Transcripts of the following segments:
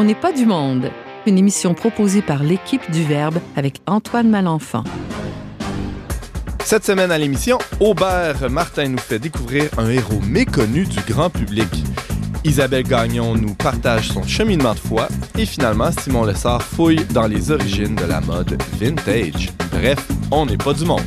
On n'est pas du monde. Une émission proposée par l'équipe du Verbe avec Antoine Malenfant. Cette semaine à l'émission, Aubert Martin nous fait découvrir un héros méconnu du grand public. Isabelle Gagnon nous partage son cheminement de foi et finalement Simon Lessard fouille dans les origines de la mode vintage. Bref, on n'est pas du monde.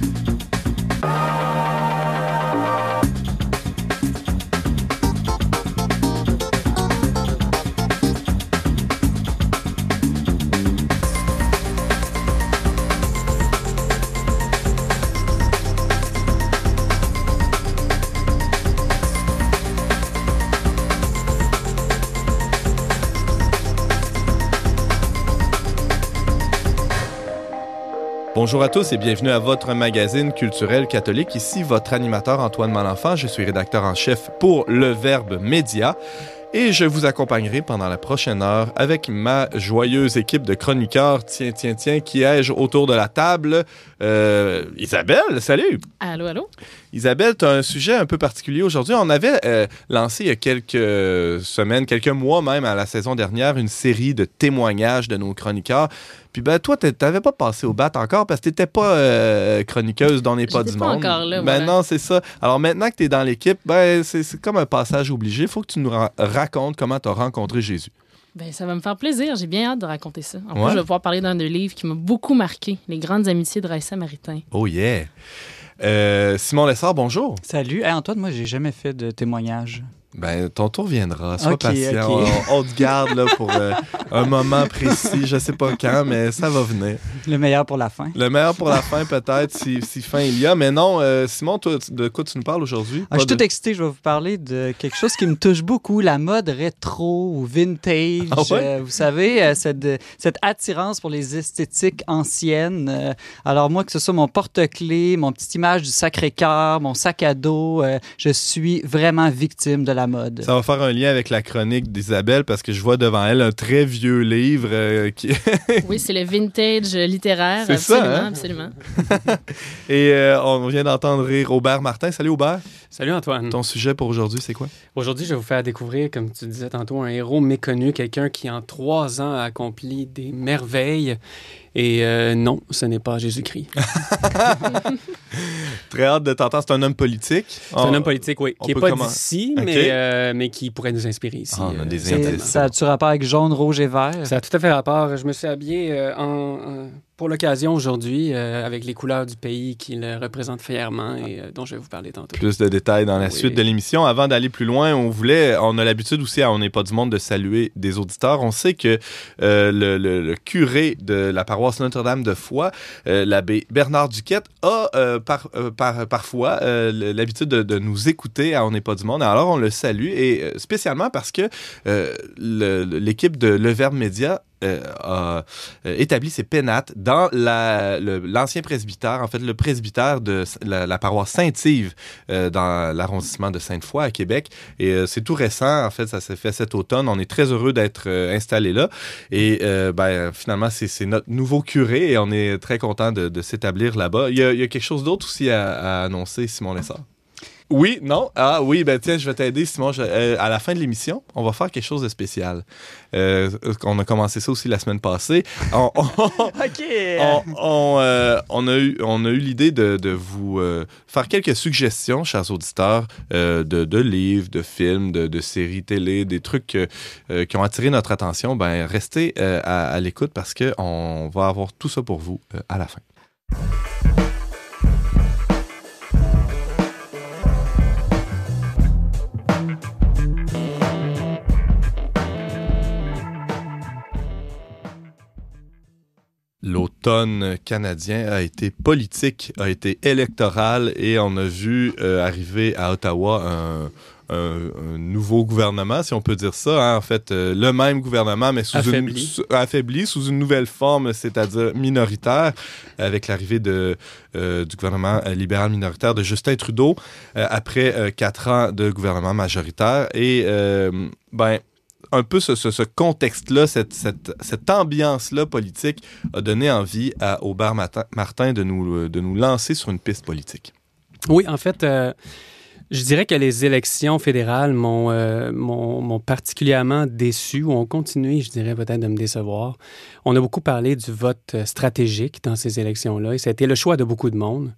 Bonjour à tous et bienvenue à votre magazine culturel catholique. Ici votre animateur Antoine Malenfant. Je suis rédacteur en chef pour Le Verbe Média et je vous accompagnerai pendant la prochaine heure avec ma joyeuse équipe de chroniqueurs. Tiens, tiens, tiens, qui ai-je autour de la table? Euh, Isabelle, salut! Allô, allô? Isabelle, tu as un sujet un peu particulier aujourd'hui. On avait euh, lancé il y a quelques semaines, quelques mois même à la saison dernière, une série de témoignages de nos chroniqueurs. Puis ben toi, t'avais pas passé au bat encore parce que t'étais pas euh, chroniqueuse dans les pas du pas monde. encore là, ben voilà. non, c'est ça. Alors maintenant que t'es dans l'équipe, ben c'est comme un passage obligé. Faut que tu nous ra- racontes comment t'as rencontré Jésus. Ben, ça va me faire plaisir. J'ai bien hâte de raconter ça. En Ouais. plus, je vais pouvoir parler d'un des livres qui m'a beaucoup marqué, Les grandes amitiés de Raïssa Maritain. Oh yeah. Euh, Simon Lessard, bonjour. Salut. Antoine, moi, j'ai jamais fait de témoignage. Ben, ton tour viendra. Sois patient. ok. On, on te garde là, pour euh, un moment précis. Je sais pas quand, mais ça va venir. Le meilleur pour la fin. Le meilleur pour la fin, peut-être, si, si fin il y a. Mais non, euh, Simon, toi, de quoi tu nous parles aujourd'hui? Ah, je suis tout excité. Je vais vous parler de quelque chose qui me touche beaucoup, la mode rétro ou vintage. Ah ouais? Euh, vous savez, cette, cette attirance pour les esthétiques anciennes. Alors moi, que ce soit mon porte-clés, mon petite image du Sacré-Cœur, mon sac à dos, je suis vraiment victime de la mode. Ça va faire un lien avec la chronique d'Isabelle parce que je vois devant elle un très vieux livre euh, qui... Oui, c'est le vintage littéraire. C'est ça, absolument, hein? absolument. et euh, on vient d'entendre rire Aubert Martin. Salut Aubert. Salut Antoine. Ton sujet pour aujourd'hui, c'est quoi? Aujourd'hui, je vais vous faire découvrir, comme tu disais tantôt, un héros méconnu, quelqu'un qui en trois ans a accompli des merveilles. Et euh, non, ce n'est pas Jésus-Christ. Très hâte de t'entendre. C'est un homme politique. C'est un homme politique, oui, on qui n'est pas comment- d'ici, Ok. mais, euh, mais qui pourrait nous inspirer ici. Ah, on a euh, des ça a-tu rapport avec jaune, rouge et vert? Ça a tout à fait rapport. Je me suis habillé euh, en, en- pour l'occasion aujourd'hui euh, avec les couleurs du pays qu'il euh, représente fièrement et euh, dont je vais vous parler tantôt. Plus de détails dans la Oui. suite de l'émission. Avant d'aller plus loin, on voulait, on a l'habitude aussi, à On n'est pas du monde, de saluer des auditeurs. On sait que euh, le, le- le curé de la paroisse Notre-Dame de Foix, l'abbé Bernard Duquette, a par, par- parfois l'habitude de, de nous écouter à On n'est pas du monde. Alors on le salue et spécialement parce que le- le- l'équipe de Le Verbe Média a euh, établi ses pénates dans l'ancien presbytère, en fait le presbytère de la, la paroisse Saint-Yves euh, dans l'arrondissement de Sainte-Foy à Québec. Et euh, c'est tout récent, en fait, ça s'est fait cet automne. On est très heureux d'être euh, installé là. Et euh, ben, finalement, c'est notre nouveau curé et on est très content de, de s'établir là-bas. Il, y a- il y a quelque chose d'autre aussi à, à annoncer, Simon Lessard? Oui, non? Ah oui, ben tiens, je vais t'aider, Simon. Je- euh, à la fin de l'émission, on va faire quelque chose de spécial. Euh, on a commencé ça aussi la semaine passée. On, on- OK. on, on, euh, on a eu, on a eu l'idée de, de vous euh, faire quelques suggestions, chers auditeurs, de, de livres, de films, de, de séries télé, des trucs qui ont attiré notre attention. Ben, restez à, à l'écoute parce qu'on va avoir tout ça pour vous à la fin. L'automne canadien a été politique, a été électoral et on a vu euh, arriver à Ottawa un, un- un nouveau gouvernement, si on peut dire ça. hein. En fait, euh, le même gouvernement, mais sous Affaibli. une sous- affaibli, sous une nouvelle forme, c'est-à-dire minoritaire, avec l'arrivée de euh, du gouvernement libéral minoritaire de Justin Trudeau euh, après quatre ans de gouvernement majoritaire. Et ben un peu ce, contexte-là, cette, ambiance-là politique a donné envie à Aubert Martin, Martin de, nous, lancer sur une piste politique. Oui, en fait, euh, Je dirais que les élections fédérales m'ont euh, m'ont- particulièrement déçu ou ont continué, je dirais peut-être, de me décevoir. On a beaucoup parlé du vote euh, stratégique dans ces élections-là et ça a été le choix de beaucoup de monde.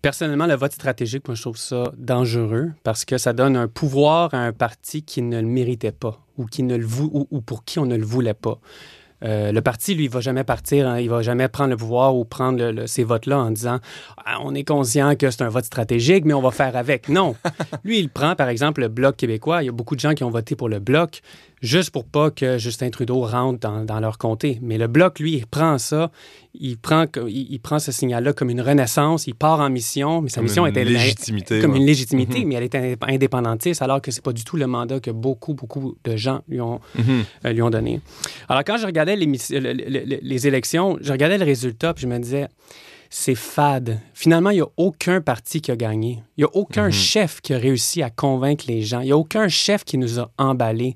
Personnellement, le vote stratégique, moi, je trouve ça dangereux parce que ça donne un pouvoir à un parti qui ne le méritait pas ou, qui ne le vou- ou, ou pour qui on ne le voulait pas. Euh, le parti, lui, il va jamais partir, hein, il va jamais prendre le pouvoir ou prendre le- le- ces votes-là en disant Ah, on est conscient que c'est un vote stratégique, mais on va faire avec. Non. lui, il prend, par exemple, le Bloc québécois. Il y a beaucoup de gens qui ont voté pour le Bloc juste pour pas que Justin Trudeau rentre dans, dans leur comté. Mais le Bloc, lui, il prend ça, il prend, il, il prend ce signal-là comme une renaissance, il part en mission, mais sa Comme mission une était légitimité, comme ouais. une légitimité, Mhm. mais elle était indépendantiste, alors que c'est pas du tout le mandat que beaucoup, beaucoup de gens lui ont, Mhm. euh, lui ont donné. Alors, quand je regardais l'émission- le- le- le- les élections, je regardais le résultat, puis je me disais, c'est fade. Finalement, il n'y a aucun parti qui a gagné. Il n'y a aucun Mhm. chef qui a réussi à convaincre les gens. Il n'y a aucun chef qui nous a emballés.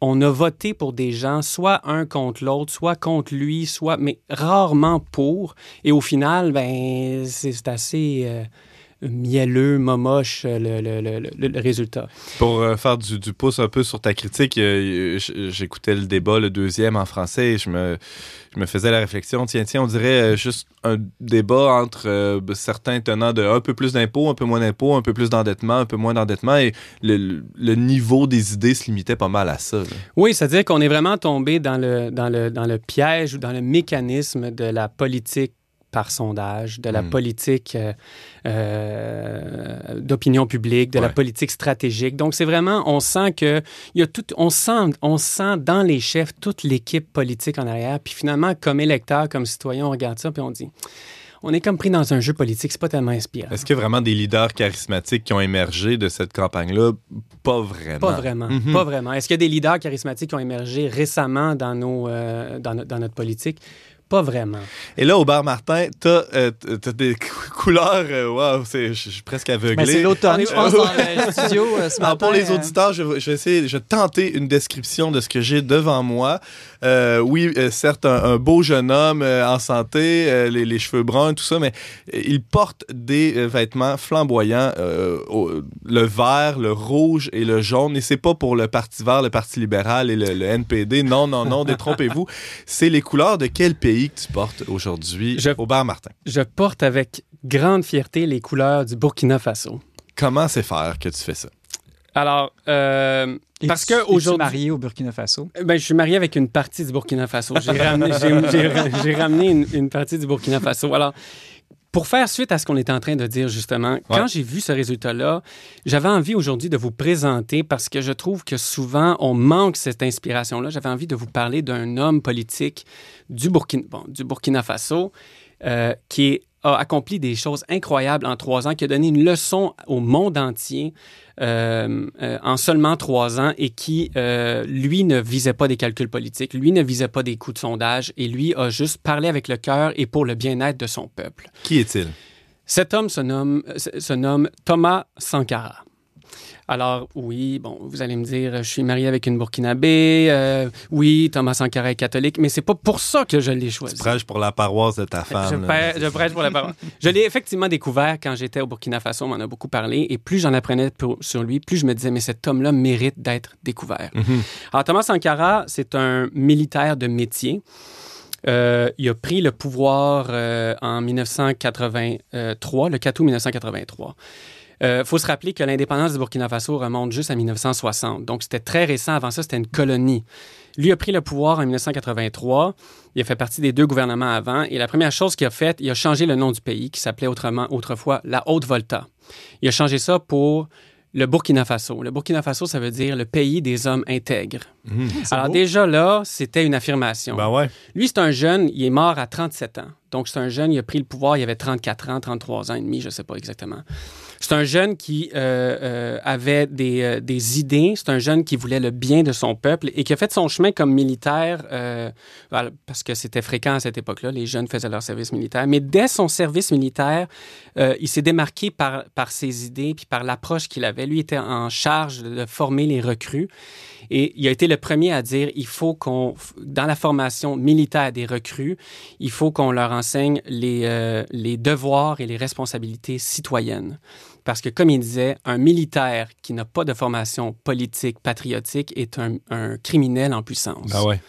On a voté pour des gens, soit un contre l'autre, soit contre lui, soit, mais rarement pour. Et au final, ben, c'est assez euh, mielleux, momoche, le, le- le- le- résultat. Pour euh, faire du, du pouce un peu sur ta critique, euh, j'écoutais le débat, le deuxième en français, et je me, je me faisais la réflexion, tiens, tiens, on dirait euh, juste un débat entre euh, certains tenants de un peu plus d'impôts, un peu moins d'impôts, un peu plus d'endettement, un peu moins d'endettement, et le, le niveau des idées se limitait pas mal à ça. là. Oui, c'est-à-dire qu'on est vraiment tombé dans le, dans, le, dans le piège ou dans le mécanisme de la politique par sondage, de la Hmm. politique euh, euh, d'opinion publique, de la politique stratégique. Donc, c'est vraiment, on sent que il y a tout, on sent, on sent dans les chefs toute l'équipe politique en arrière. Puis finalement, comme électeur, comme citoyen, on regarde ça puis on dit, on est comme pris dans un jeu politique, c'est pas tellement inspirant. Est-ce qu'il y a vraiment des leaders charismatiques qui ont émergé de cette campagne-là? Pas vraiment. Pas vraiment, Mhm. pas vraiment. Est-ce qu'il y a des leaders charismatiques qui ont émergé récemment dans, nos, euh, dans, no- dans notre politique? Pas vraiment. Et là, au bar Martin, t'as euh, des cou- couleurs. euh, Wow, c'est- je suis presque aveuglé. Ben, c'est l'automne, je pense, dans le studio euh, ce Alors, matin. pour les euh, auditeurs, je, vais- essayer, je vais tenter une description de ce que j'ai devant moi. Euh, oui, certes, un, un beau jeune homme en santé, les, les cheveux bruns, tout ça, mais il porte des vêtements flamboyants, au- le vert, le rouge et le jaune. Et c'est pas pour le Parti vert, le Parti libéral et le, le NPD. Non, non, non, détrompez-vous. C'est les couleurs de quel pays? Que tu portes aujourd'hui au bar Martin? Je porte avec grande fierté les couleurs du Burkina Faso. Comment c'est faire que tu fais ça? Alors, euh, parce que es-tu aujourd'hui, marié au Burkina Faso? ben, je suis marié avec une partie du Burkina Faso. Ramené, j'ai ramené une, une partie du Burkina Faso. Alors, pour faire suite à ce qu'on était en train de dire justement, quand j'ai vu ce résultat-là, j'avais envie aujourd'hui de vous présenter parce que je trouve que souvent on manque cette inspiration-là. J'avais envie de vous parler d'un homme politique du Burkina, bon, du Burkina Faso euh, qui est- a accompli des choses incroyables en trois ans, qui a donné une leçon au monde entier euh, euh, en seulement trois ans et qui, euh, lui, ne visait pas des calculs politiques, lui ne visait pas des coups de sondage et lui a juste parlé avec le cœur et pour le bien-être de son peuple. Qui est-il? Cet homme se nomme, se se nomme Thomas Sankara. Alors, oui, bon, vous allez me dire, je suis marié avec une Burkinabé. euh, oui, Thomas Sankara est catholique, mais c'est pas pour ça que je l'ai choisi. Tu prêches pour la paroisse de ta Je, femme. là. je prêche pour la parole. Je l'ai effectivement découvert quand j'étais au Burkina Faso, on m'en a beaucoup parlé, et plus j'en apprenais pour- sur lui, plus je me disais, mais cet homme-là mérite d'être découvert. Mhm. Alors, Thomas Sankara, c'est un militaire de métier. Euh, il a pris le pouvoir euh, en 1983, le 4 août 1983. Il faut se rappeler que l'indépendance du Burkina Faso remonte juste à 1960. Donc, c'était très récent. Avant ça, c'était une colonie. Lui a pris le pouvoir en 1983. Il a fait partie des deux gouvernements avant. Et la première chose qu'il a faite, il a changé le nom du pays, qui s'appelait autrement, autrefois la Haute-Volta. Il a changé ça pour le Burkina Faso. Le Burkina Faso, ça veut dire le pays des hommes intègres. Mhm. Alors beau. déjà là, c'était une affirmation. Ben ouais. Lui, c'est un jeune, il est mort à 37 ans. Donc c'est un jeune, il a pris le pouvoir, il avait 34 ans, 33 ans et demi, je ne sais pas exactement. C'est un jeune qui euh, euh, avait des, euh, des idées, c'est un jeune qui voulait le bien de son peuple et qui a fait son chemin comme militaire, euh, parce que c'était fréquent à cette époque-là, les jeunes faisaient leur service militaire. Mais dès son service militaire, il s'est démarqué par, par ses idées puis par l'approche qu'il avait. Lui était en charge de former les recrues. Et il a été le premier à dire il faut qu'on, dans la formation militaire des recrues, il faut qu'on leur enseigne les, euh, les devoirs et les responsabilités citoyennes. Parce que, comme il disait, un militaire qui n'a pas de formation politique, patriotique, est un, un criminel en puissance. Ah ouais.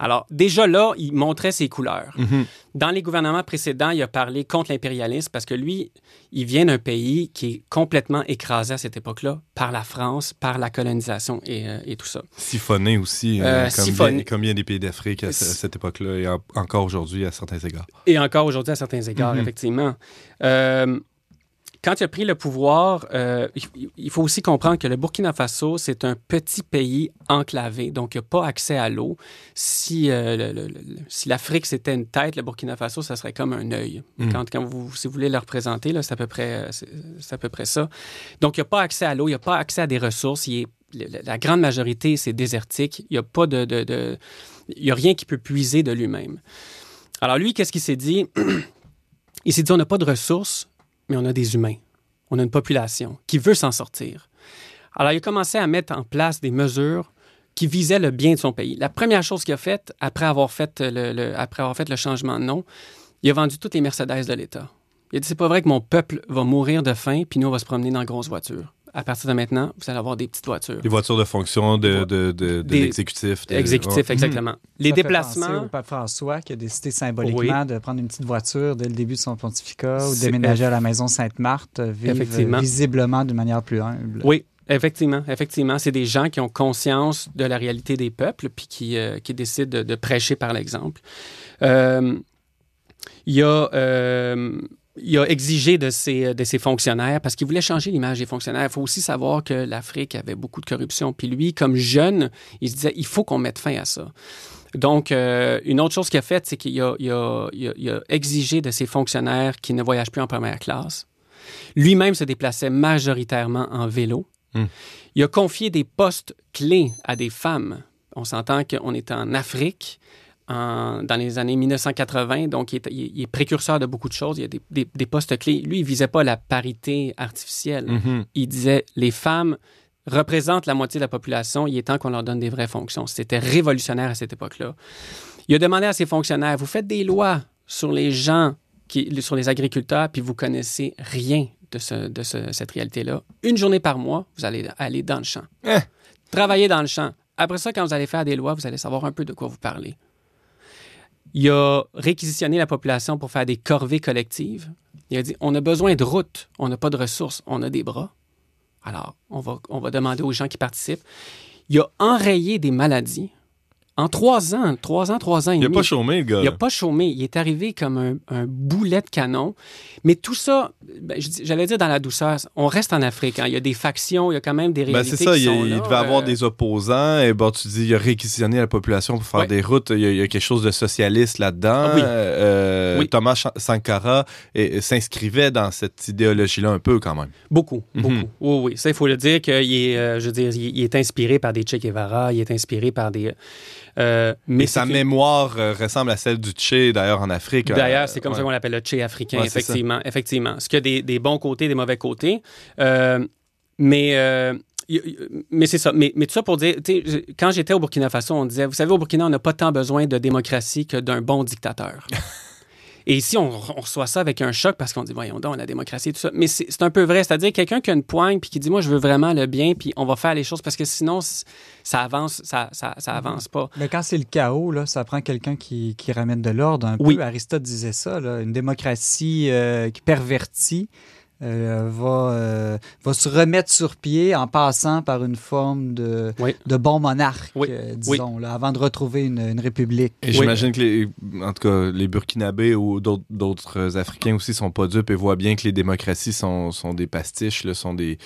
Alors, déjà là, il montrait ses couleurs. Mhm. Dans les gouvernements précédents, il a parlé contre l'impérialisme parce que lui, il vient d'un pays qui est complètement écrasé à cette époque-là par la France, par la colonisation et, euh, et tout ça. Siphonné aussi, euh, Euh, comme, siphonné. Bien, comme bien des pays d'Afrique à, ce- à cette époque-là et en- encore aujourd'hui à certains égards. Et encore aujourd'hui, à certains égards, Mhm. effectivement. Euh, quand il a pris le pouvoir, euh, il, faut aussi comprendre que le Burkina Faso, c'est un petit pays enclavé, donc il n'y a pas accès à l'eau. Si, euh, le- le- le- si l'Afrique, c'était une tête, le Burkina Faso, ça serait comme un œil. Mhm. Quand, quand vous, si vous voulez le représenter, là, c'est, à peu près, euh, c'est, c'est à peu près ça. Donc, il n'y a pas accès à l'eau, il n'y a pas accès à des ressources. Il est- la, la grande majorité, c'est désertique. Il n'y a pas de... de- de- il y a rien qui peut puiser de lui-même. Alors lui, qu'est-ce qu'il s'est dit? Il s'est dit, on n'a pas de ressources, mais on a des humains. On a une population qui veut s'en sortir. Alors il a commencé à mettre en place des mesures qui visaient le bien de son pays. La première chose qu'il a faite, après avoir fait le, après avoir fait le changement de nom, il a vendu toutes les Mercedes de l'État. Il a dit, c'est pas vrai que mon peuple va mourir de faim, puis nous, on va se promener dans de grosses voitures. À partir de maintenant, vous allez avoir des petites voitures. Les voitures de fonction de, de, de, de Des- l'exécutif. de- Exécutif, exactement. Les Ça fait déplacements... penser au pape François qui a décidé symboliquement de prendre une petite voiture dès le début de son pontificat ou déménager à la maison Sainte-Marthe, vivre Effectivement. visiblement d'une manière plus humble. Oui, effectivement, effectivement. C'est des gens qui ont conscience de la réalité des peuples puis qui, euh, qui décident de, de prêcher par l'exemple. Euh, il, a, euh, il a exigé de ses, de ses fonctionnaires, parce qu'il voulait changer l'image des fonctionnaires. Il faut aussi savoir que l'Afrique avait beaucoup de corruption. Puis lui, comme jeune, il se disait, il faut qu'on mette fin à ça. Donc, euh, une autre chose qu'il a faite, c'est qu'il a, il a- il a- il a exigé de ses fonctionnaires qu'ils ne voyagent plus en première classe. Lui-même se déplaçait majoritairement en vélo. Hmm. Il a confié des postes clés à des femmes. On s'entend qu'on est en Afrique en- dans les années 1980, donc il est, il précurseur de beaucoup de choses. Il y a des, des- des postes clés. Lui, il visait pas la parité artificielle. Mhm. Il disait les femmes représentent la moitié de la population. Il est temps qu'on leur donne des vraies fonctions. C'était révolutionnaire à cette époque-là. Il a demandé à ses fonctionnaires vous faites des lois sur les gens, qui, sur les agriculteurs, puis vous connaissez rien de, ce- de ce- cette réalité-là. Une journée par mois, vous allez aller dans le champ. Eh. Travailler dans le champ. Après ça, quand vous allez faire des lois, vous allez savoir un peu de quoi vous parlez. Il a réquisitionné la population pour faire des corvées collectives. Il a dit on a besoin de routes, on n'a pas de ressources, on a des bras. Alors, on va, on va demander aux gens qui participent. Il a enrayé des maladies. En trois ans, trois ans, trois ans et Il n'a pas chômé, le gars. Il n'a pas chômé. Il est arrivé comme un, un boulet de canon. Mais tout ça, ben, j'allais dire dans la douceur, on reste en Afrique. hein. Il y a des factions, il y a quand même des Ben, réalités c'est ça, qui il, sont il là. devait avoir Euh, des opposants. Et bon, tu dis, il a réquisitionné la population pour faire Ouais. des routes. Il y, a, il y a quelque chose de socialiste là-dedans. Ah oui. Euh, Oui. Thomas Sankara s'inscrivait dans cette idéologie-là un peu quand même. Beaucoup, Mhm. beaucoup. Oui, oui. Ça, il faut le dire qu'il est, euh, je veux dire, il est inspiré par des Che Guevara, il est inspiré par des... euh, mais Et sa mémoire euh, ressemble à celle du Tché, d'ailleurs, en Afrique. D'ailleurs, Euh, c'est comme ouais. ça qu'on l'appelle le Che africain, Ouais, effectivement. effectivement. Ce qui a des, des bons côtés, des mauvais côtés. Mais mais c'est ça. Mais, mais tout ça pour dire, quand j'étais au Burkina Faso, on disait, vous savez, au Burkina, on n'a pas tant besoin de démocratie que d'un bon dictateur. Et ici, on, on reçoit ça avec un choc parce qu'on dit, voyons donc, la démocratie et tout ça. Mais c'est un peu vrai. C'est-à-dire quelqu'un qui a une poigne puis qui dit, moi, je veux vraiment le bien puis on va faire les choses parce que sinon, ça avance, ça, ça, ça avance pas. Mais quand c'est le chaos, là, ça prend quelqu'un qui, qui ramène de l'ordre un Oui. peu. Aristote disait ça, là, une démocratie euh, qui pervertit euh, va, euh, va se remettre sur pied en passant par une forme de, Oui. de bon monarque, Oui. euh, disons, là, avant de retrouver une, une république. Et j'imagine que les, en tout cas, les Burkinabés ou d'autres- d'autres Africains aussi sont pas dupes et voient bien que les démocraties sont, sont des pastiches, là, sont des,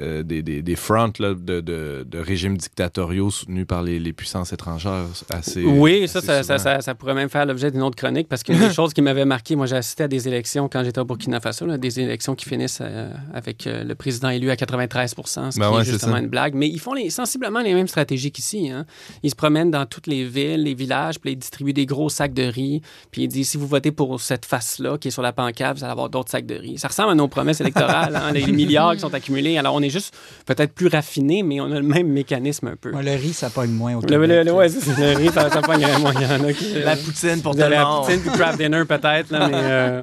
euh, des, des, des fronts là, de, de, de régimes dictatoriaux soutenus par les, les puissances étrangères assez. Oui, ça, assez ça, ça, souvent. ça- ça pourrait même faire l'objet d'une autre chronique parce qu'une des choses qui m'avait marqué, moi j'ai assisté à des élections quand j'étais au Burkina Faso, là, des élections qui finissent euh, avec euh, le président élu à 93 ce Ben qui ouais, est c'est justement une blague. Mais ils font les- sensiblement les mêmes stratégies qu'ici. Hein. Ils se promènent dans toutes les villes, les villages, puis ils distribuent des gros sacs de riz, puis ils disent si vous votez pour cette face-là qui est sur la pancarte, vous allez avoir d'autres sacs de riz. Ça ressemble à nos promesses électorales, hein, les milliards qui sont accumulés. Alors on est juste peut-être plus raffiné, mais on a le même mécanisme un peu. Ouais, le riz, ça pogne moins au Le, Québec. le- le- ouais, riz, ça, ça pogne vraiment. Il y en a qui, euh, poutine pour de la poutine puis craft dinner peut-être, là, mais... euh,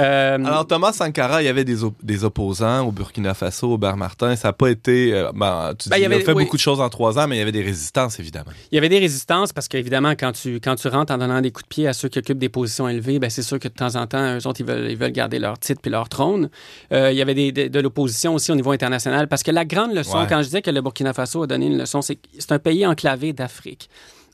Euh, Alors, Thomas Sankara, il y avait des, op- des opposants au Burkina Faso, au Ber Martin. Ça n'a pas été. euh, ben, tu Ben, dis, il y il a avait- fait oui. beaucoup de choses en trois ans, mais il y avait des résistances, évidemment. Il y avait des résistances parce qu'évidemment, quand tu, quand tu rentres en donnant des coups de pied à ceux qui occupent des positions élevées, ben c'est sûr que de temps en temps, eux autres, ils veulent, ils veulent garder leur titre puis leur trône. Euh, il y avait des, de l'opposition aussi au niveau international parce que la grande leçon, Ouais. quand je disais que le Burkina Faso a donné une leçon, c'est que c'est un pays enclavé d'Afrique.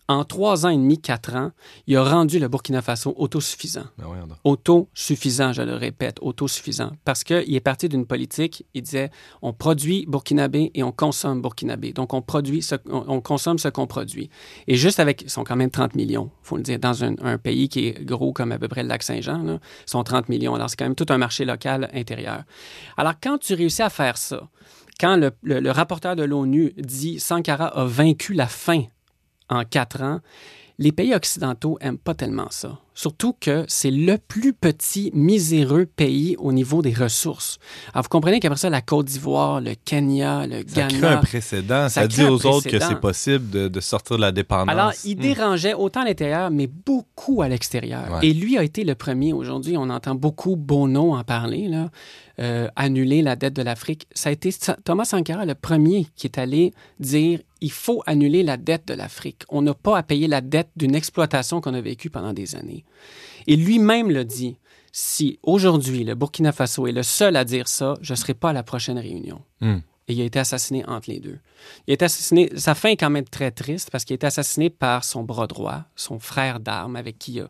En trois ans et demi, quatre ans, il a rendu le Burkina Faso autosuffisant Ben, autosuffisant, je le répète, autosuffisant. Parce qu'il est parti d'une politique, il disait, on produit burkinabé et on consomme burkinabé. Donc, on produit, ce, on, on consomme ce qu'on produit. Et juste avec, ils sont quand même 30 millions, faut le dire, dans un, un pays qui est gros comme à peu près le lac Saint-Jean, ils sont 30 millions. Alors, c'est quand même tout un marché local intérieur. Alors, quand tu réussis à faire ça, quand le, le- le rapporteur de l'ONU dit Sankara a vaincu la faim en quatre ans, les pays occidentaux aiment pas tellement ça. Surtout que c'est le plus petit, miséreux pays au niveau des ressources. Alors, vous comprenez qu'après ça, la Côte d'Ivoire, le Kenya, le Ça crée un Ghana. précédent. Ça, Ça dit aux autres que c'est possible de, de sortir de la dépendance. Alors, il Hmm. dérangeait autant à l'intérieur, mais beaucoup à l'extérieur. Ouais. Et lui a été le premier. Aujourd'hui, on entend beaucoup Bono en parler, là, euh, annuler la dette de l'Afrique. Ça a été Thomas Sankara le premier qui est allé dire il faut annuler la dette de l'Afrique. On n'a pas à payer la dette d'une exploitation qu'on a vécue pendant des années. Et lui-même le dit. Si aujourd'hui le Burkina Faso est le seul à dire ça, je ne serai pas à la prochaine réunion. Hmm. Et il a été assassiné entre les deux. Il a été assassiné. Sa fin est quand même très triste parce qu'il a été assassiné par son bras droit, son frère d'armes, avec qui il a,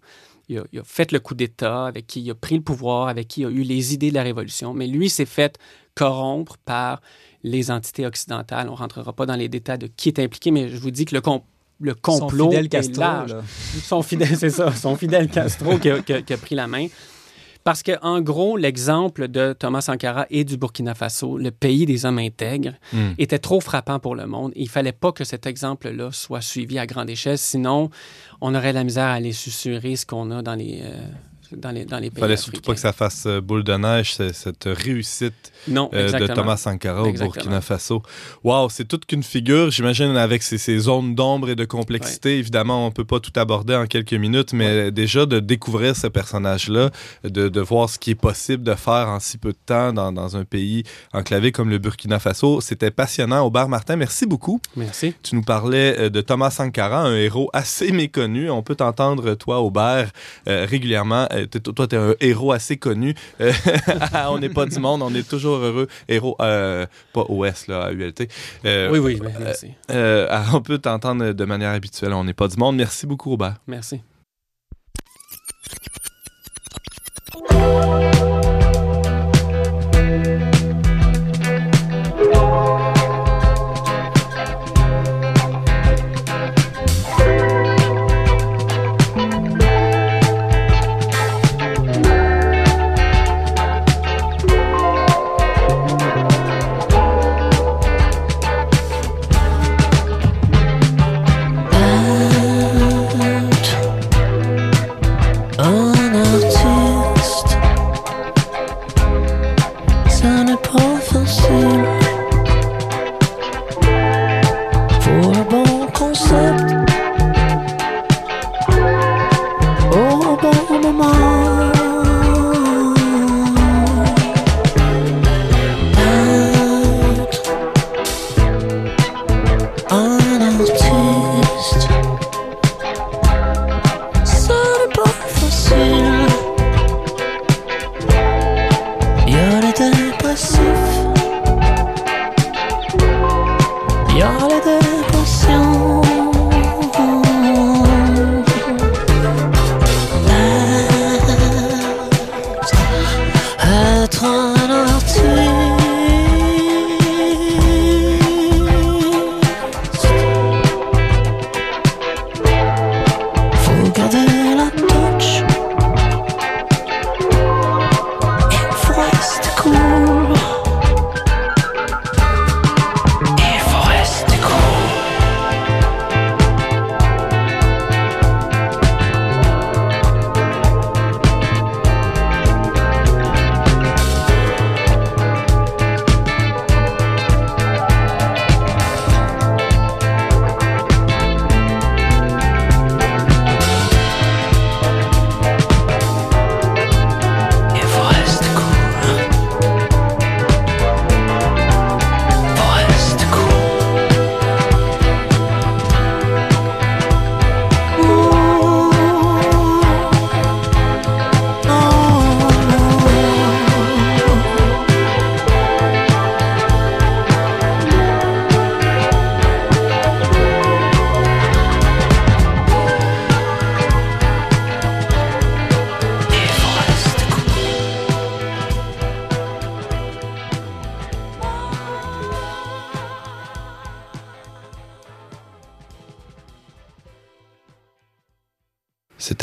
il a- il a fait le coup d'État, avec qui il a pris le pouvoir, avec qui il a eu les idées de la révolution. Mais lui s'est fait corrompre par les entités occidentales. On ne rentrera pas dans les détails de qui est impliqué, mais je vous dis que le, com- le Son complot fidèle est Castro, large. là. Son fidèle, c'est ça, son fidèle Castro qui a, qui a- qui a pris la main. Parce que, en gros, l'exemple de Thomas Sankara et du Burkina Faso, le pays des hommes intègres, Hmm. était trop frappant pour le monde. Il fallait pas que cet exemple-là soit suivi à grande échelle, sinon on aurait la misère à aller susurrer ce qu'on a dans les, euh, dans les, dans les Il pays fallait surtout pas que ça fasse euh, boule de neige, cette réussite Non, euh, de. Thomas Sankara au Exactement. Burkina Faso. Wow, c'est toute qu'une figure, j'imagine, avec ses, ses zones d'ombre et de complexité. Évidemment, on peut pas tout aborder en quelques minutes, mais déjà de découvrir ce personnage-là, de, de voir ce qui est possible de faire en si peu de temps dans, dans un pays enclavé comme le Burkina Faso, c'était passionnant. Aubert Martin, merci beaucoup. Merci. Tu nous parlais euh, de Thomas Sankara, un héros assez méconnu. On peut t'entendre, toi, Aubert, euh, régulièrement. Euh, toi, tu es un héros assez connu. Euh, on n'est pas du monde, on est toujours heureux. Héros, euh, pas OS, là, à ULT. Euh, oui, oui, ben, merci. euh, on peut t'entendre de manière habituelle. On n'est pas du monde. Merci beaucoup, Aubert. Merci.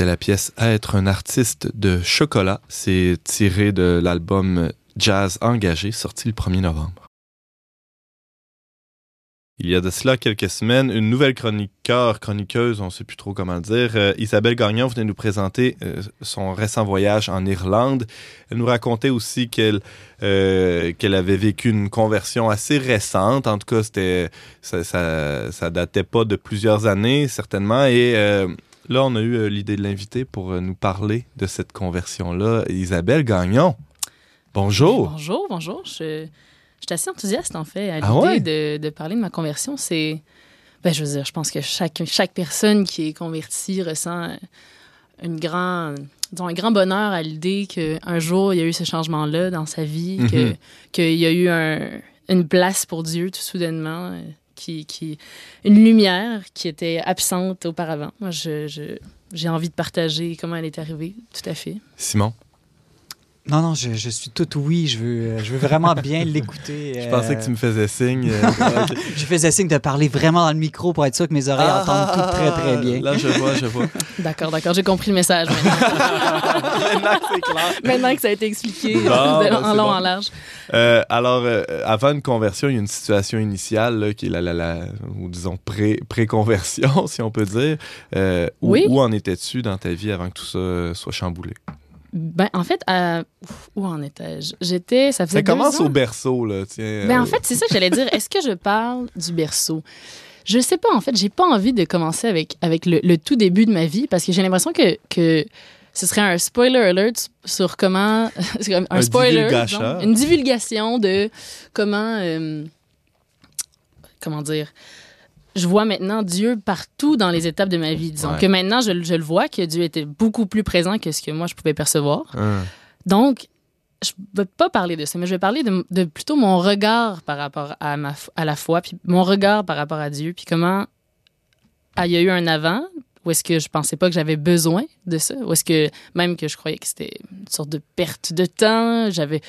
La pièce Être un artiste de chocolat. C'est tiré de l'album Jazz engagé, sorti le 1er novembre. Il y a de cela quelques semaines, une nouvelle chroniqueur, chroniqueuse, on ne sait plus trop comment le dire, euh, Isabelle Gagnon venait nous présenter euh, son récent voyage en Irlande. Elle nous racontait aussi qu'elle euh, qu'elle avait vécu une conversion assez récente. En tout cas, ça, ça, ça datait pas de plusieurs années certainement. Et là, on a eu euh, l'idée de l'inviter pour euh, nous parler de cette conversion-là. Isabelle Gagnon. Bonjour. Bonjour, bonjour. Je, je suis assez enthousiaste, en fait, à l'idée Ah ouais? de, de parler de ma conversion. C'est. Ben, je veux dire, je pense que chaque, chaque personne qui est convertie ressent une un grand bonheur à l'idée qu'un jour, il y a eu ce changement-là dans sa vie, que- Mhm. qu'il y a eu un- une place pour Dieu tout soudainement, qui, une lumière qui était absente auparavant. Moi, j'ai envie de partager comment elle est arrivée, tout à fait. Simon? Non, non, je, je suis tout oui. Je veux, euh, je veux vraiment bien l'écouter. Je euh, pensais que tu me faisais signe. euh, ok. Je faisais signe de parler vraiment dans le micro pour être sûr que mes oreilles entendent tout très, très bien. Ah, Là, je vois, je vois. D'accord, d'accord, j'ai compris le message maintenant. Maintenant, c'est clair. Maintenant que ça a été expliqué Bon, de- ben, en long, bon. en large. Euh, alors, euh, avant une conversion, il y a une situation initiale là, qui est la, la, la- ou disons pré- pré-conversion, si on peut dire. Euh, où, Oui. où en étais-tu dans ta vie avant que tout ça euh, soit chamboulé? Ben, en fait, où en étais-je? J'étais, ça faisait Ça commence deux ans. au berceau, là. Tiens, Ben, euh, en fait, c'est ça que j'allais dire. Est-ce que je parle du berceau? Je sais pas, en fait. J'ai pas envie de commencer avec, avec le, le tout début de ma vie parce que j'ai l'impression que, que ce serait un spoiler alert sur comment. un, Un spoiler. disons, une divulgation de comment. euh, comment dire? Je vois maintenant Dieu partout dans les étapes de ma vie. Disons Ouais. que maintenant, je, je le vois, que Dieu était beaucoup plus présent que ce que moi, je pouvais percevoir. hein. Donc, je ne vais pas parler de ça, mais je vais parler de, de plutôt mon regard par rapport à, ma, à la foi, puis mon regard par rapport à Dieu, puis comment ah, il y a eu un avant, où est-ce que je pensais pas que j'avais besoin de ça, ou est-ce que même que je croyais que c'était une sorte de perte de temps, j'avais...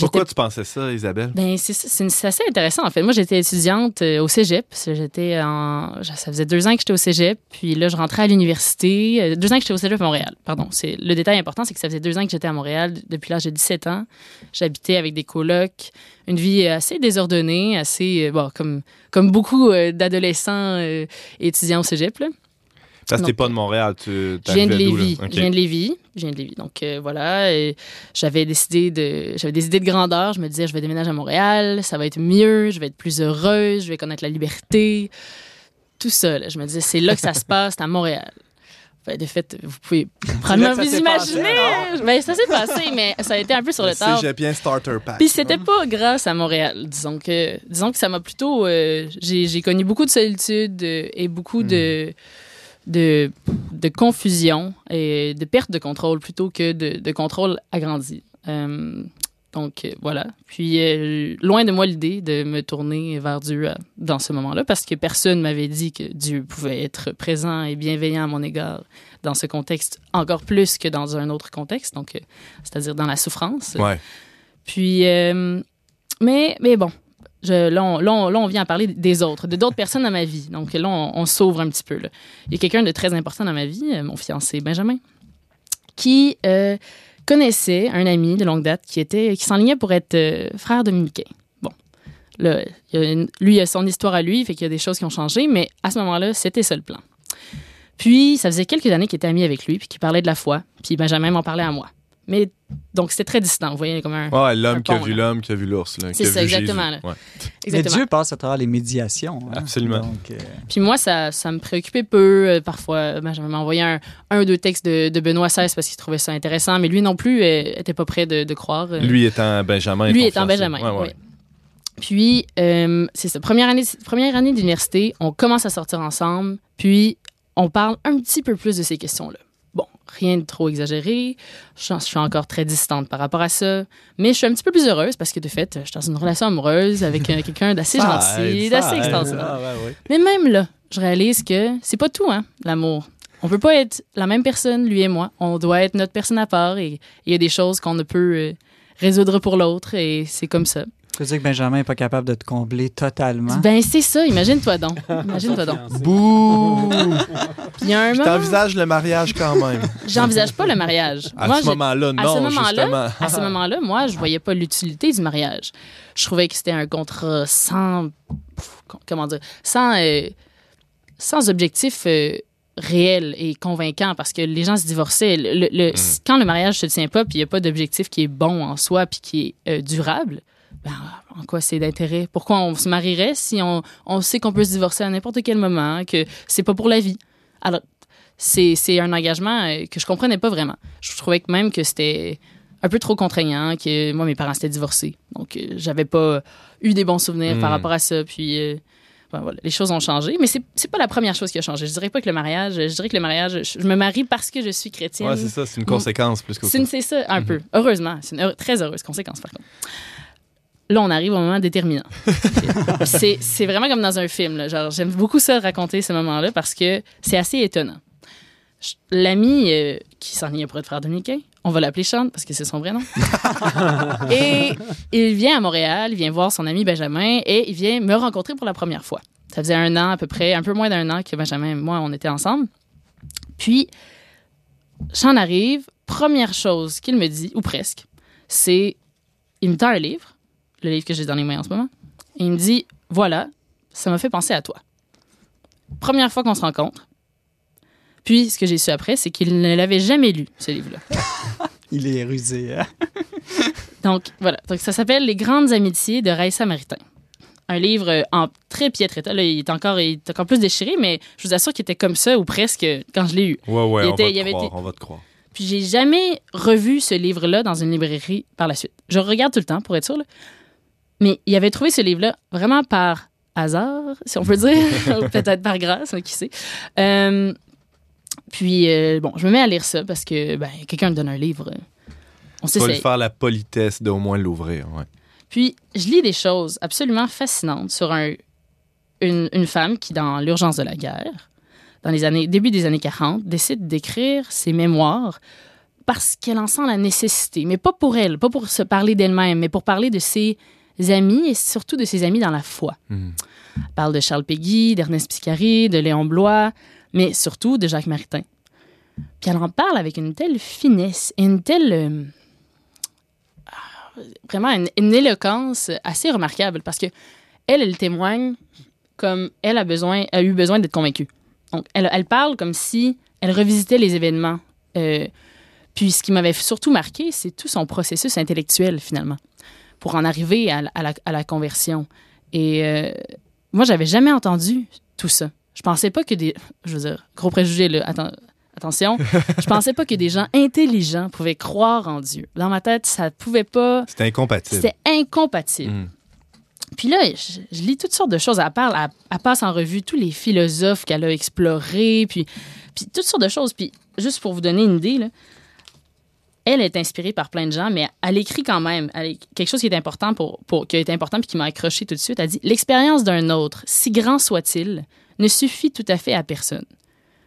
Pourquoi tu pensais ça, Isabelle? ben, c'est assez intéressant, en fait. Moi, j'étais étudiante euh, au cégep. J'étais en... Ça faisait deux ans que j'étais au cégep. Puis là, je rentrais à l'université. Euh, Deux ans que j'étais au cégep à Montréal. Pardon. Le détail important, c'est que ça faisait deux ans que j'étais à Montréal. Depuis l'âge de 17 ans. J'habitais avec des colocs. Une vie assez désordonnée, assez... euh, Bon, comme, comme beaucoup euh, d'adolescents euh, étudiants au cégep, là. T'es donc, pas de Montréal, tu Je viens de? Lévis. Je viens de Lévis. Je viens de Lévis. Donc euh, voilà, j'avais décidé de j'avais des idées de grandeur, je me disais je vais déménager à Montréal, ça va être mieux, je vais être plus heureuse, je vais connaître la liberté. Tout ça, là. je me disais c'est là que ça se passe, c'est à Montréal. Fait, de fait, vous pouvez probablement ça vous s'est passé, imaginer. Ben, ça s'est passé, mais ça a été un peu sur le tard. Cégepien Starter Pack. Puis c'était pas grâce à Montréal. Disons que, disons que ça m'a plutôt. euh, j'ai j'ai connu beaucoup de solitude euh, et beaucoup de, de, de confusion et de perte de contrôle plutôt que de, de contrôle agrandi. Euh, donc euh, voilà. Puis euh, loin de moi l'idée de me tourner vers Dieu à- dans ce moment-là parce que personne m'avait dit que Dieu pouvait être présent et bienveillant à mon égard dans ce contexte encore plus que dans un autre contexte, donc euh, c'est-à-dire dans la souffrance. Ouais. Puis, mais, mais bon, je, là, on, vient à parler des autres, de d'autres personnes dans ma vie. Donc là, on, s'ouvre un petit peu. Il y a quelqu'un de très important dans ma vie, euh, mon fiancé Benjamin, qui euh, connaissait un ami de longue date qui, était, qui s'enlignait pour être euh, frère dominicain. Bon, là, il a lui, il a son histoire à lui, fait qu'il y a des choses qui ont changé, mais à ce moment-là, c'était ça le plan. Puis, ça faisait quelques années qu'il était ami avec lui, puis qu'il parlait de la foi, puis Benjamin m'en parlait à moi. Mais donc, c'était très distant, vous voyez, comme un... Ouais, l'homme qui a vu l'homme, qui a vu l'ours. là, C'est ça, vu exactement, Jésus. là. Ouais. Mais Exactement. Dieu passe à travers les médiations. hein. Absolument. Donc, euh, Puis moi, ça, ça me préoccupait peu. Euh, parfois, Benjamin m'a envoyé un, un ou deux textes de, de Benoît XVI parce qu'il trouvait ça intéressant, mais lui non plus euh, était pas prêt de, de croire. euh, Lui étant Benjamin. lui étant. Benjamin. Ouais, ouais. oui. Puis, euh, c'est ça. Première année, première année d'université, on commence à sortir ensemble, puis on parle un petit peu plus de ces questions-là. Rien de trop exagéré. Je, suis- je suis encore très distante par rapport à ça. Mais je suis un petit peu plus heureuse parce que, de fait, je suis dans une relation amoureuse avec euh, quelqu'un d'assez gentil, d'assez aide. extraordinaire. ah, ouais, ouais. Mais même là, je réalise que c'est pas tout, hein, l'amour. On peut pas être la même personne, lui et moi. On doit être notre personne à part et il y a des choses qu'on ne peut euh, résoudre pour l'autre et c'est comme ça. Tu veux dire que Benjamin n'est pas capable de te combler totalement? Ben, c'est ça, imagine-toi donc. Imagine-toi donc. Bouh! Puis il y a un moment, t'envisage le mariage quand même. j'envisage pas le mariage. À Moi, ce je- moment-là, non, à ce moment-là, justement. à ce moment-là, moi, je voyais pas l'utilité du mariage. Je trouvais que c'était un contrat sans, comment dire, sans, euh, sans objectif euh, réel et convaincant parce que les gens se divorçaient. Le- le- le- Mm. Quand le mariage se tient pas, puis il y a pas d'objectif qui est bon en soi puis qui est euh, durable. Ben, en quoi c'est d'intérêt? Pourquoi on se marierait si on, on sait qu'on peut se divorcer à n'importe quel moment, que c'est pas pour la vie? Alors, c'est c'est un engagement euh, que je comprenais pas vraiment. Je trouvais que même que c'était un peu trop contraignant, que moi, mes parents s'étaient divorcés. Donc, euh, j'avais pas eu des bons souvenirs par Mm. rapport à ça. Puis, euh, ben voilà, les choses ont changé. Mais c'est c'est pas la première chose qui a changé. Je dirais pas que le mariage, je dirais que le mariage, je, je me marie parce que je suis chrétienne. Ouais, c'est ça, c'est une conséquence plus qu'autre C'est ça, un peu. Heureusement. C'est une heure- très heureuse conséquence, par contre. Là, on arrive au moment déterminant. c'est c'est vraiment comme dans un film. là. Genre, j'aime beaucoup ça, raconter ce moment-là, parce que c'est assez étonnant. Je- L'ami euh, qui s'en est pour être frère dominicain, on va l'appeler Sean parce que c'est son vrai nom. et il vient à Montréal, il vient voir son ami Benjamin et il vient me rencontrer pour la première fois. Ça faisait un an à peu près, un peu moins d'un an que Benjamin et moi, on était ensemble. Puis, Sean arrive, première chose qu'il me dit, ou presque, c'est il me tend un livre, le livre que j'ai dans les mains en ce moment, et il me dit Voilà, ça m'a fait penser à toi. Première fois qu'on se rencontre. Puis, ce que j'ai su après, c'est qu'il ne l'avait jamais lu, ce livre-là. Il est rusé. hein? Donc, voilà. Donc, ça s'appelle Les grandes amitiés de Raissa Maritain. Un livre euh, en très piètre état. Là, il est encore, il est encore plus déchiré, mais je vous assure qu'il était comme ça, ou presque, quand je l'ai eu. Ouais, ouais, Il on était- va il te avait croire, été- on va te croire. Puis j'ai jamais revu ce livre-là dans une librairie par la suite. Je regarde tout le temps pour être sûr. Mais il avait trouvé ce livre-là vraiment par hasard, si on peut dire, ou peut-être par grâce, hein, qui sait. Euh, puis euh, bon, je me mets à lire ça parce que ben, quelqu'un me donne un livre. On Tu vas lui faire la politesse d'au moins l'ouvrir. Ouais. Puis je lis des choses absolument fascinantes sur un, une, une femme qui, dans l'urgence de la guerre, dans les années, début des années 40, décide d'écrire ses mémoires parce qu'elle en sent la nécessité, mais pas pour elle, pas pour se parler d'elle-même, mais pour parler de ses amis et surtout de ses amis dans la foi. Mhm. Elle parle de Charles Péguy, d'Ernest Picari, de Léon Blois, mais surtout de Jacques Maritain. Puis elle en parle avec une telle finesse et une telle... euh, ah, vraiment une, une éloquence assez remarquable parce que elle, elle témoigne comme elle a, besoin, a eu besoin d'être convaincue. Donc, elle, elle parle comme si elle revisitait les événements. Euh, puis ce qui m'avait surtout marqué, c'est tout son processus intellectuel, finalement, pour en arriver à, la- à la, à la conversion. Et euh, moi, j'avais jamais entendu tout ça. Je pensais pas que des... Je veux dire, gros préjugé, là, atten- attention. Je pensais pas que des gens intelligents pouvaient croire en Dieu. Dans ma tête, ça pouvait pas... C'était incompatible. C'était incompatible. Mhm. Puis là, je, je lis toutes sortes de choses. Elle parle, elle, elle passe en revue tous les philosophes qu'elle a explorés, puis, puis toutes sortes de choses. Puis juste pour vous donner une idée, là, elle est inspirée par plein de gens, mais elle écrit quand même quelque chose qui est important pour, pour qui a été important puis qui m'a accroché tout de suite. Elle dit l'expérience d'un autre, si grand soit-il, ne suffit tout à fait à personne.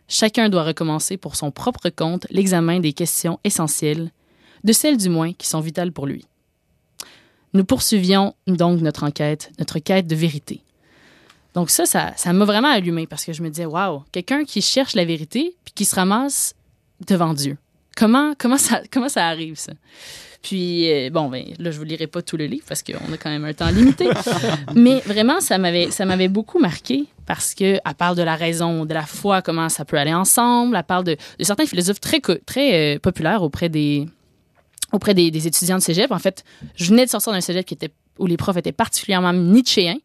Chacun doit recommencer pour son propre compte l'examen des questions essentielles, de celles du moins qui sont vitales pour lui. Nous poursuivions donc notre enquête, notre quête de vérité. Donc ça, ça ça m'a vraiment allumé parce que je me disais, waouh, quelqu'un qui cherche la vérité puis qui se ramasse devant Dieu. Comment, comment, ça, comment ça arrive, ça? Puis, euh, bon, ben, là, je vous lirai pas tout le livre parce qu'on a quand même un temps limité. Mais vraiment, ça m'avait, ça m'avait beaucoup marqué parce qu'elle parle de la raison, de la foi, comment ça peut aller ensemble. Elle parle de, de certains philosophes très, très euh, populaires auprès des, auprès des, des étudiants de cégep. En fait, je venais de sortir d'un cégep qui était, où les profs étaient particulièrement nietzschéens.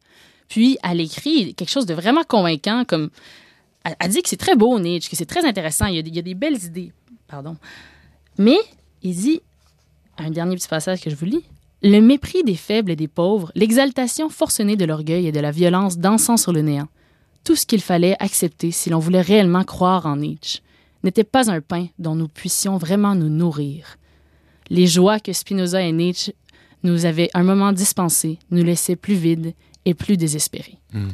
Puis, elle écrit quelque chose de vraiment convaincant, comme... Elle, elle dit que c'est très beau, Nietzsche, que c'est très intéressant, il y, a, des- il y a des belles idées. Pardon. Mais, il dit, un dernier petit passage que je vous lis, le mépris des faibles et des pauvres, l'exaltation forcenée de l'orgueil et de la violence dansant sur le néant, tout ce qu'il fallait accepter si l'on voulait réellement croire en Nietzsche, n'était pas un pain dont nous puissions vraiment nous nourrir. Les joies que Spinoza et Nietzsche nous avaient un moment dispensées nous laissaient plus vides et plus désespérés. Mm.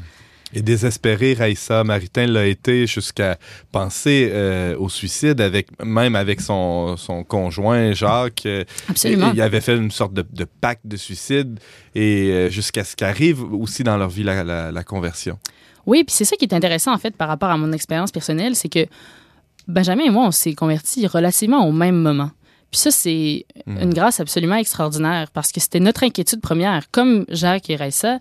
Et désespéré, Raïssa Maritain l'a été jusqu'à penser euh, au suicide, avec, même avec son, son conjoint Jacques. Absolument. Il avait fait une sorte de, de pacte de suicide et euh, jusqu'à ce qu'arrive aussi dans leur vie la, la- la conversion. Oui, puis c'est ça qui est intéressant en fait par rapport à mon expérience personnelle, c'est que Benjamin et moi, on s'est convertis relativement au même moment. Puis ça, c'est Mm. une grâce absolument extraordinaire parce que c'était notre inquiétude première. Comme Jacques et Raissa,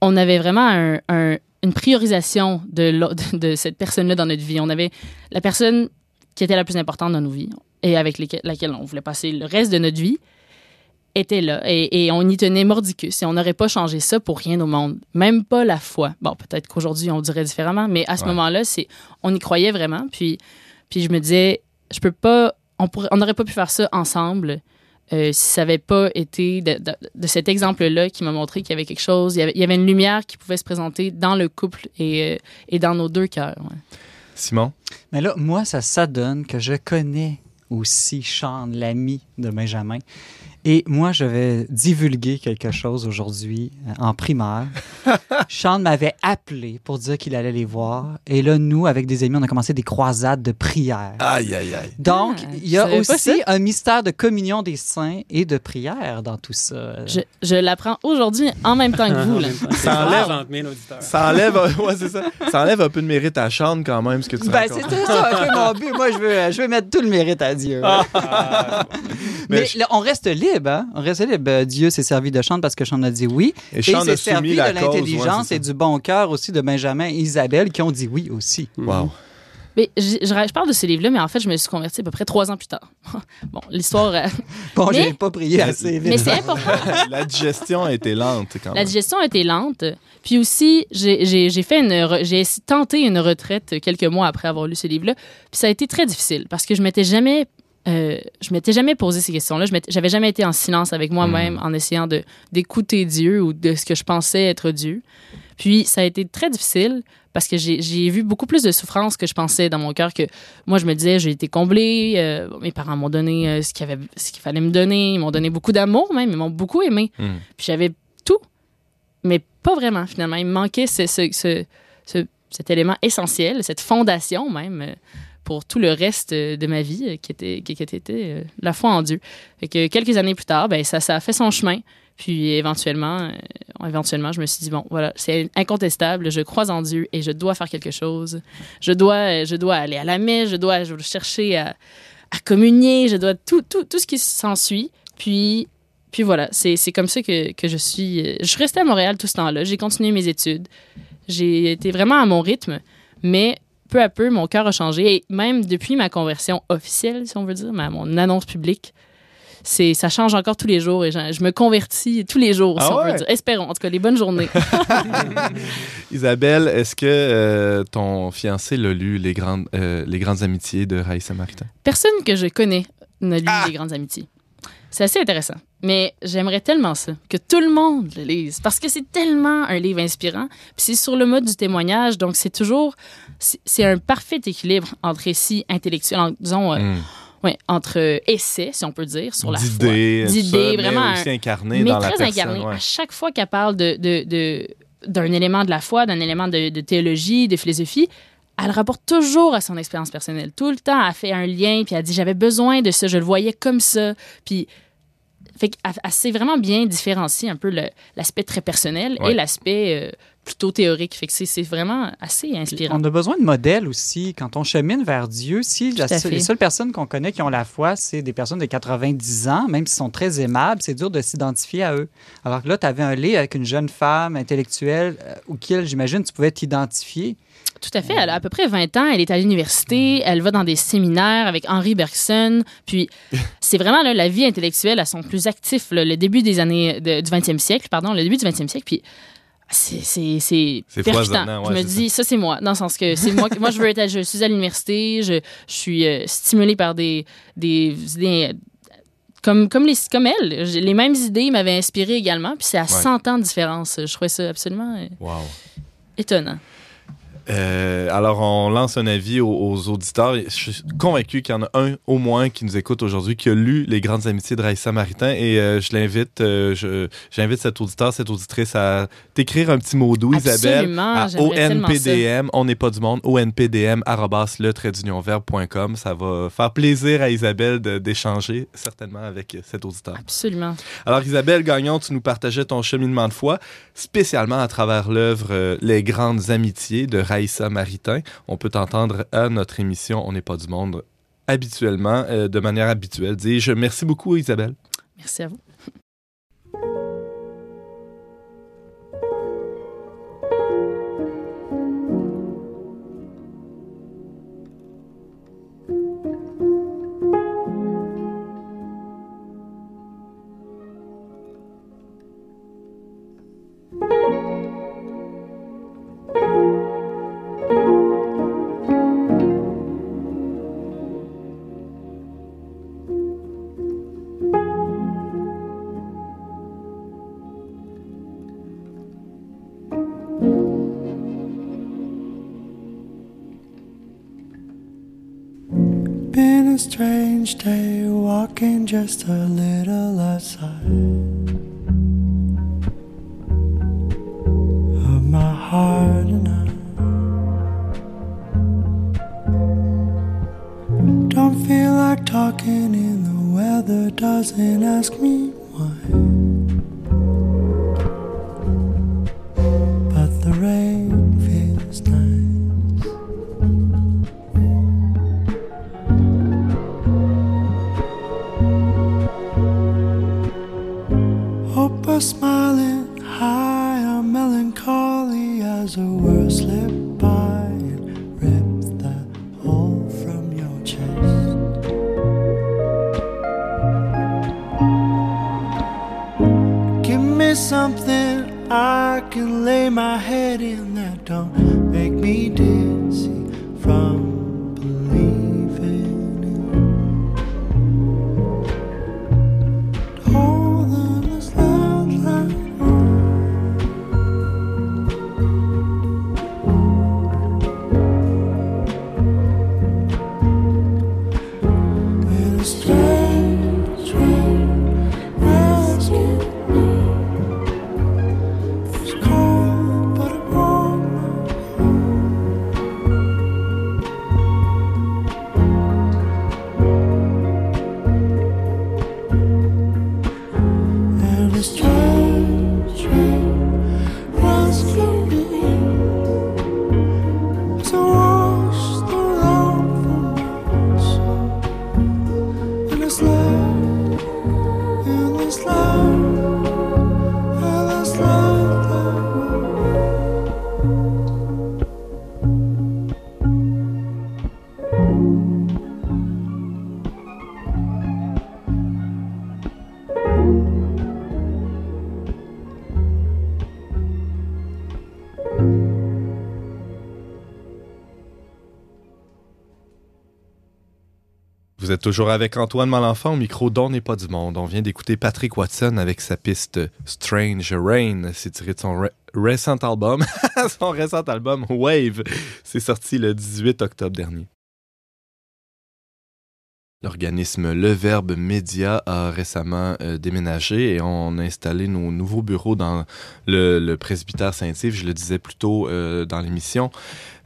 on avait vraiment un- un- une priorisation de, de cette personne-là dans notre vie. On avait la personne qui était la plus importante dans nos vies et avec lesquelles- laquelle on voulait passer le reste de notre vie était là et, et on y tenait mordicus et on n'aurait pas changé ça pour rien au monde, même pas la foi. Bon, peut-être qu'aujourd'hui on dirait différemment, mais à ce Ouais. moment-là, c'est on y croyait vraiment. Puis, puis je me disais, je peux pas, on n'aurait pas pu faire ça ensemble euh, si ça n'avait pas été de, de- de cet exemple-là qui m'a montré qu'il y avait quelque chose, il y avait, il y avait une lumière qui pouvait se présenter dans le couple et, euh, et dans nos deux cœurs. ouais. Simon? Mais là, moi, ça s'adonne que je connais aussi Sean, l'ami de Benjamin. Et moi, je vais divulguer quelque chose aujourd'hui euh, en primaire. Sean m'avait appelé pour dire qu'il allait les voir. Et là, nous, avec des amis, on a commencé des croisades de prière. Aïe, aïe, aïe. Donc, Ah, il y a aussi un mystère de communion des saints et de prière dans tout ça. Je, je l'apprends aujourd'hui en même temps que vous. Là. Ça enlève- 60 000 auditeurs. Ça enlève, ouais, c'est ça. Ça enlève un peu de mérite à Sean quand même, ce que tu Ben, c'était ça un peu mon but. Moi, je veux, je veux mettre tout le mérite à Dieu. Ah. Mais, Mais je- là, on reste libre, hein? On reste libre. Euh, Dieu s'est servi de Sean parce que Sean a dit oui. Et Et Sean il s'est a servi de la ouais, l'intelligence et du bon cœur aussi de Benjamin et Isabelle qui ont dit oui aussi. ça. Wow. Mais je, je- je parle de ce livre-là, mais en fait, je me suis convertie à peu près trois ans plus tard. bon, l'histoire. euh, Bon, Mais- j'ai pas prié assez vite. mais c'est important. la digestion a été lente quand La même. digestion a été lente. Puis aussi, j'ai fait une, re- j'ai tenté une retraite quelques mois après avoir lu ce livre-là. Puis ça a été très difficile parce que je m'étais jamais, euh, je m'étais jamais posé ces questions-là. Je J'avais jamais été en silence avec moi-même en essayant de d'écouter Dieu ou de ce que je pensais être Dieu. Puis ça a été très difficile parce que j'ai vu beaucoup plus de souffrance que je pensais dans mon cœur que moi je me disais j'ai été comblée, euh, mes parents m'ont donné euh, ce qu'il y avait ce qu'il fallait me donner, ils m'ont donné beaucoup d'amour même, ils m'ont beaucoup aimé. Hmm. Puis j'avais tout, mais pas vraiment finalement. Il me manquait ce, ce- ce- ce- cet élément essentiel, cette fondation même pour tout le reste euh, de ma vie euh, qui était, euh, la foi en Dieu. Fait que quelques années plus tard, ben, ça, a fait son chemin. Puis éventuellement, éventuellement, je me suis dit, bon, voilà, c'est incontestable, je crois en Dieu et je dois faire quelque chose. Je dois, je dois aller à la messe, je dois, je chercher à, à communier, je dois tout, tout, tout ce qui s'ensuit. Puis puis voilà, c'est comme ça que, que je suis. Je restée à Montréal tout ce temps-là. J'ai continué mes études. J'ai été vraiment à mon rythme, mais peu à peu, mon cœur a changé. Et même depuis ma conversion officielle, si on veut dire, ma, mon annonce publique, c'est ça change encore tous les jours et je, je me convertis tous les jours, si Ah on ouais? veut dire. Espérons, en tout cas, les bonnes journées. Isabelle, est-ce que euh, ton fiancé l'a lu, Les grandes, euh, les grandes Amitiés de Raïssa Maritain? Personne que je connais n'a lu Ah! Les Grandes Amitiés. C'est assez intéressant. Mais j'aimerais tellement ça, que tout le monde le lise, parce que c'est tellement un livre inspirant. Puis c'est sur le mode du témoignage, donc c'est toujours... C'est un parfait équilibre entre récit intellectuel, disons, euh, Hmm. ouais, entre euh, essais, si on peut dire, sur la foi. D'idées, vraiment Mais aussi incarné mais dans la très personne. incarné. ouais. À chaque fois qu'elle parle de, de, de- d'un élément de la foi, d'un élément de, de théologie, de philosophie, elle rapporte toujours à son expérience personnelle. Tout le temps, elle fait un lien, puis elle dit j'avais besoin de ça, je le voyais comme ça. Puis, fait qu'elle elle sait vraiment bien différencier un peu l'aspect très personnel Ouais. et l'aspect euh, plutôt théorique. Fait que c'est, c'est vraiment assez inspirant. On a besoin de modèles aussi quand on chemine vers Dieu. Si la les seules personnes qu'on connaît qui ont la foi, c'est des personnes de 90 ans, même s'ils sont très aimables, c'est dur de s'identifier à eux. Alors que là, tu avais un lit avec une jeune femme intellectuelle euh, auquel, j'imagine, tu pouvais t'identifier. Tout à fait. Elle a à peu près 20 ans. Elle est à l'université. Elle va dans des séminaires avec Henri Bergson. Puis, c'est vraiment là, la vie intellectuelle à son plus actif, là, le début des années de- du 20e siècle, pardon, le début du 20e siècle. Puis, c'est c'est percutant. ouais, je me dis ça c'est moi dans le sens que c'est moi que- moi je veux être à- je suis à l'université je, je suis euh, stimulée par des des idées comme comme les comme elle les mêmes idées m'avaient inspiré également puis c'est à 100 ans de différence je trouvais ça absolument euh, Wow. étonnant Euh, alors, on lance un avis aux, aux auditeurs. Je suis convaincu qu'il y en a un au moins qui nous écoute aujourd'hui, qui a lu Les Grandes Amitiés de Raïssa Maritain. Et euh, je l'invite, euh, j'invite cet auditeur, cette auditrice à t'écrire un petit mot doux, Isabelle, Absolument, à. ONPDM, on n'est pas du monde, ONPDM, le. Ça va faire plaisir à Isabelle d'échanger certainement avec cet auditeur. Absolument. Alors, Isabelle Gagnon, tu nous partageais ton cheminement de foi, spécialement à travers l'œuvre euh, Les Grandes Amitiés de Raïssa Maritain. On peut t'entendre à notre émission On n'est pas du monde habituellement, euh, de manière habituelle. Dis-je, merci beaucoup, Isabelle. Merci à vous. A strange day walking just a little outside. Of my heart and I. Don't feel like talking and the weather doesn't ask me Vous êtes toujours avec Antoine Malenfant au micro d'On pas du monde. On vient d'écouter Patrick Watson avec sa piste Strange Rain. C'est tiré de son ré- récent album. son récent album Wave. C'est sorti le 18 octobre dernier. L'organisme Le Verbe Média a récemment euh, déménagé et on a installé nos nouveaux bureaux dans le, le presbytère Saint-Yves. Je le disais plus tôt euh, dans l'émission.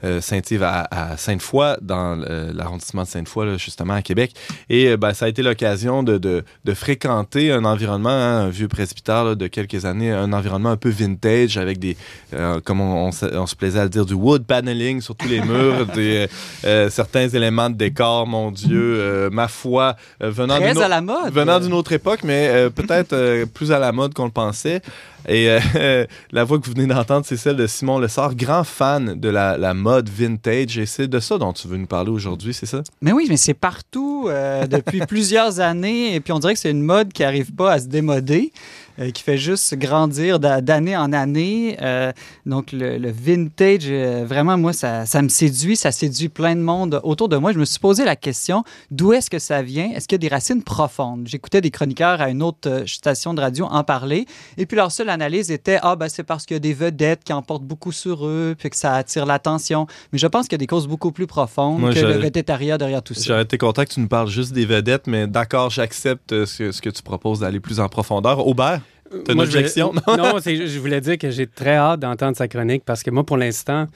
Euh, Saint-Yves à, à Sainte-Foy, dans euh, l'arrondissement de Sainte-Foy, là, justement à Québec. Et euh, ben, ça a été l'occasion de, de, de fréquenter un environnement, hein, un vieux presbytère là, de quelques années, un environnement un peu vintage avec des, euh, comme on, on se- on se plaisait à le dire, du wood paneling sur tous les murs, des, euh, certains éléments de décor, mon Dieu, euh, ma foi, venant Très d'une à autre- la mode. venant d'une autre époque, mais peut-être plus à la mode qu'on le pensait. Et euh, la voix que vous venez d'entendre, c'est celle de Simon Lessard, grand fan de la, mode vintage. Et c'est de ça dont tu veux nous parler aujourd'hui, c'est ça? Mais oui, mais c'est partout euh, depuis plusieurs années. Et puis on dirait que c'est une mode qui n'arrive pas à se démoder. Euh, qui fait juste grandir d'a- d'année en année. Euh, donc, le, le vintage, euh, vraiment, moi, ça, ça me séduit. Ça séduit plein de monde autour de moi. Je me suis posé la question d'où est-ce que ça vient? Est-ce qu'il y a des racines profondes? J'écoutais des chroniqueurs à une autre station de radio en parler. Et puis, leur seule analyse était Ah, ben, c'est parce qu'il y a des vedettes qui en portent beaucoup sur eux, puis que ça attire l'attention. Mais je pense qu'il y a des causes beaucoup plus profondes Moi, que le végétariat derrière tout ça. J'aurais été content que tu nous parles juste des vedettes, mais d'accord, j'accepte ce que tu proposes d'aller plus en profondeur. Aubert, t'as une voulais- objection? non, je voulais dire que j'ai très hâte d'entendre sa chronique parce que moi, pour l'instant,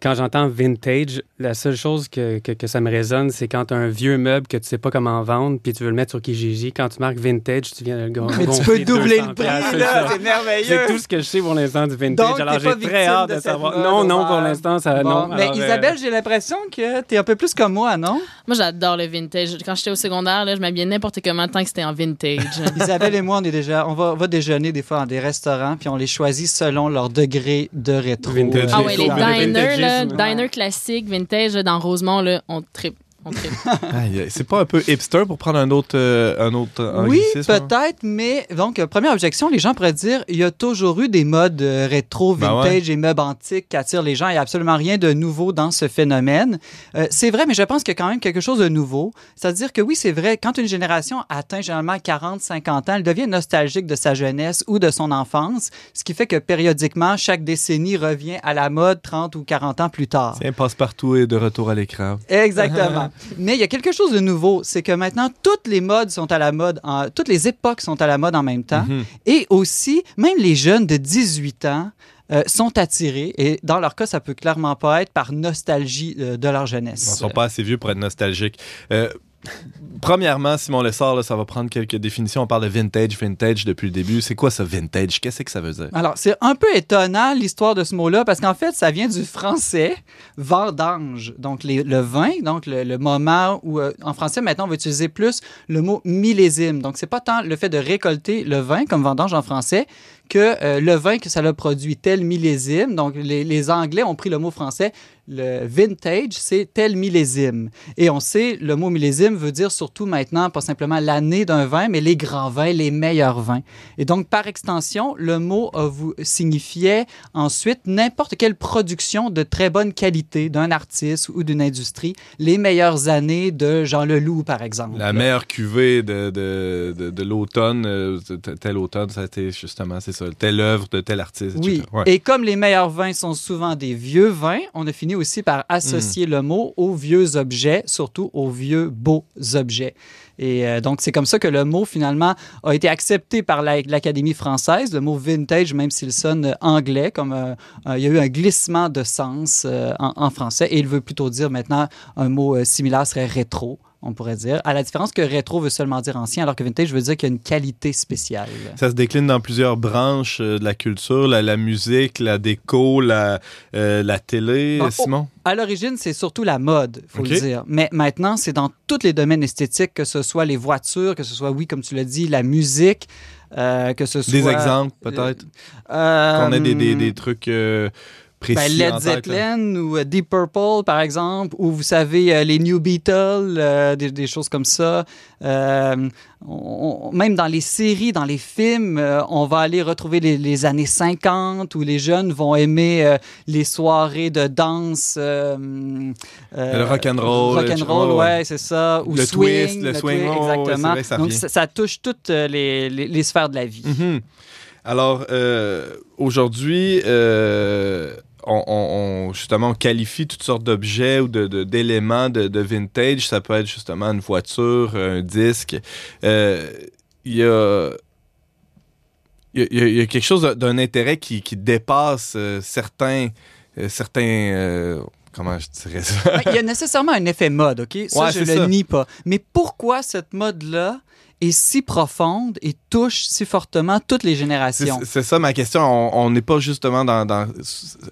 quand j'entends vintage, la seule chose que, que, que ça me résonne, c'est quand tu as un vieux meuble que tu sais pas comment vendre puis tu veux le mettre sur Kijiji. Quand tu marques vintage, tu viens de le Mais tu peux doubler 200 le prix, là, c'est merveilleux. C'est tout ce que je sais pour l'instant du vintage. Donc, Alors, t'es pas j'ai très victime hâte de savoir. mode, Non, non, pour l'instant, ça. Bon, non. mais Alors, euh, Isabelle, j'ai l'impression que tu es un peu plus comme moi, non? Moi, j'adore le vintage. Quand j'étais au secondaire, là, je m'habillais n'importe comment tant que c'était en vintage. Isabelle et moi, on est déjà, on va, on va déjeuner des fois dans des restaurants, puis on les choisit selon leur degré de rétro. Vintage. ah ouais, les Le diners, là, vintagisme. diners classiques, vintage, dans Rosemont, là, on tripe. C'est pas un peu hipster pour prendre un autre, euh, un autre Oui, hein? peut-être, mais donc, euh, première objection, les gens pourraient dire il y a toujours eu des modes euh, rétro, Ben vintage et meubles antiques qui attirent les gens. Il n'y a absolument rien de nouveau dans ce phénomène. Euh, c'est vrai, mais je pense qu'il y a quand même quelque chose de nouveau. C'est-à-dire que oui, c'est vrai, quand une génération atteint généralement 40, 50 ans, elle devient nostalgique de sa jeunesse ou de son enfance, ce qui fait que périodiquement, chaque décennie revient à la mode 30 ou 40 ans plus tard. Tiens, passe-partout et de retour à l'écran. Exactement. Mais il y a quelque chose de nouveau, c'est que maintenant toutes les modes sont à la mode, en- toutes les époques sont à la mode en même temps, Mhm. et aussi même les jeunes de 18 ans. euh, sont attirés et dans leur cas ça peut clairement pas être par nostalgie euh, de leur Ils jeunesse. sont pas assez vieux pour être nostalgiques. Euh, premièrement, Simon Lessard, là, ça va prendre quelques définitions. On parle de vintage, vintage depuis le début. C'est quoi ça, vintage? Qu'est-ce que ça veut dire? Alors, c'est un peu étonnant l'histoire de ce mot-là parce qu'en fait, ça vient du français vendange, donc le vin, donc le, moment où, euh, en français, maintenant, on va utiliser plus le mot millésime. Donc, c'est pas tant le fait de récolter le vin comme vendange en français que euh, le vin que ça a produit tel millésime. Donc, les, les Anglais ont pris le mot français. Le vintage, c'est tel millésime. Et on sait, le mot millésime veut dire surtout maintenant, pas simplement l'année d'un vin, mais les grands vins, les meilleurs vins. Et donc, par extension, le mot vous signifiait ensuite n'importe quelle production de très bonne qualité d'un artiste ou d'une industrie, les meilleures années de Jean Leloup, par exemple. La meilleure cuvée de, de, de, de l'automne, euh, tel automne, ça a été justement, c'est ça, telle œuvre de tel artiste, etc. Oui. Ouais. Et comme les meilleurs vins sont souvent des vieux vins, on a fini aussi par associer Hmm. le mot aux vieux objets, surtout aux vieux beaux objets. Et euh, donc, c'est comme ça que le mot, finalement, a été accepté par la- l'Académie française. Le mot vintage, même s'il sonne anglais, comme euh, euh, il y a eu un glissement de sens en, en français. Et il veut plutôt dire maintenant un mot similaire serait rétro, on pourrait dire. À la différence que rétro veut seulement dire ancien, alors que vintage veut dire qu'il y a une qualité spéciale. Ça se décline dans plusieurs branches euh, de la culture, la, la musique, la déco, la, euh, la télé, Ah, oh. Simon? À l'origine, c'est surtout la mode, faut le dire. Mais maintenant, c'est dans tous les domaines esthétiques, que ce soit les voitures, que ce soit, oui, comme tu l'as dit, la musique, euh, que ce soit... Des exemples, peut-être? Euh, Qu'on ait des, des, des trucs précis. ben, en Led. Zeppelin ou euh, Deep Purple, par exemple, ou vous savez, euh, les New Beatles, euh, des, des choses comme ça. On- on- même dans les séries, dans les films, on va aller retrouver les, les années 50 où les jeunes vont aimer les soirées de danse. Le rock'n'roll, Rock'n'roll, ouais, ouais, c'est ça. Ou Le swing. twist, le swing, twist, ouais, ouais, c'est exactement. vrai que ça Donc, ça, ça touche toutes les, les- les sphères de la vie. Mhm. Alors, euh, aujourd'hui, euh, on, on- on- justement, on qualifie toutes sortes d'objets ou de- de- d'éléments de, de vintage. Ça peut être justement une voiture, un disque. Euh, Il y a... Il y, a- il y a- il y a quelque chose d'un intérêt qui, qui dépasse euh, certains, euh, certains euh, comment je dirais ça? Ouais, Il y a nécessairement un effet mode, OK? Ça, Ouais, je le ça. nie pas. Mais pourquoi cette mode-là est si profonde et touche si fortement toutes les générations? c'est ça ma question. On- n'est pas justement dans, dans,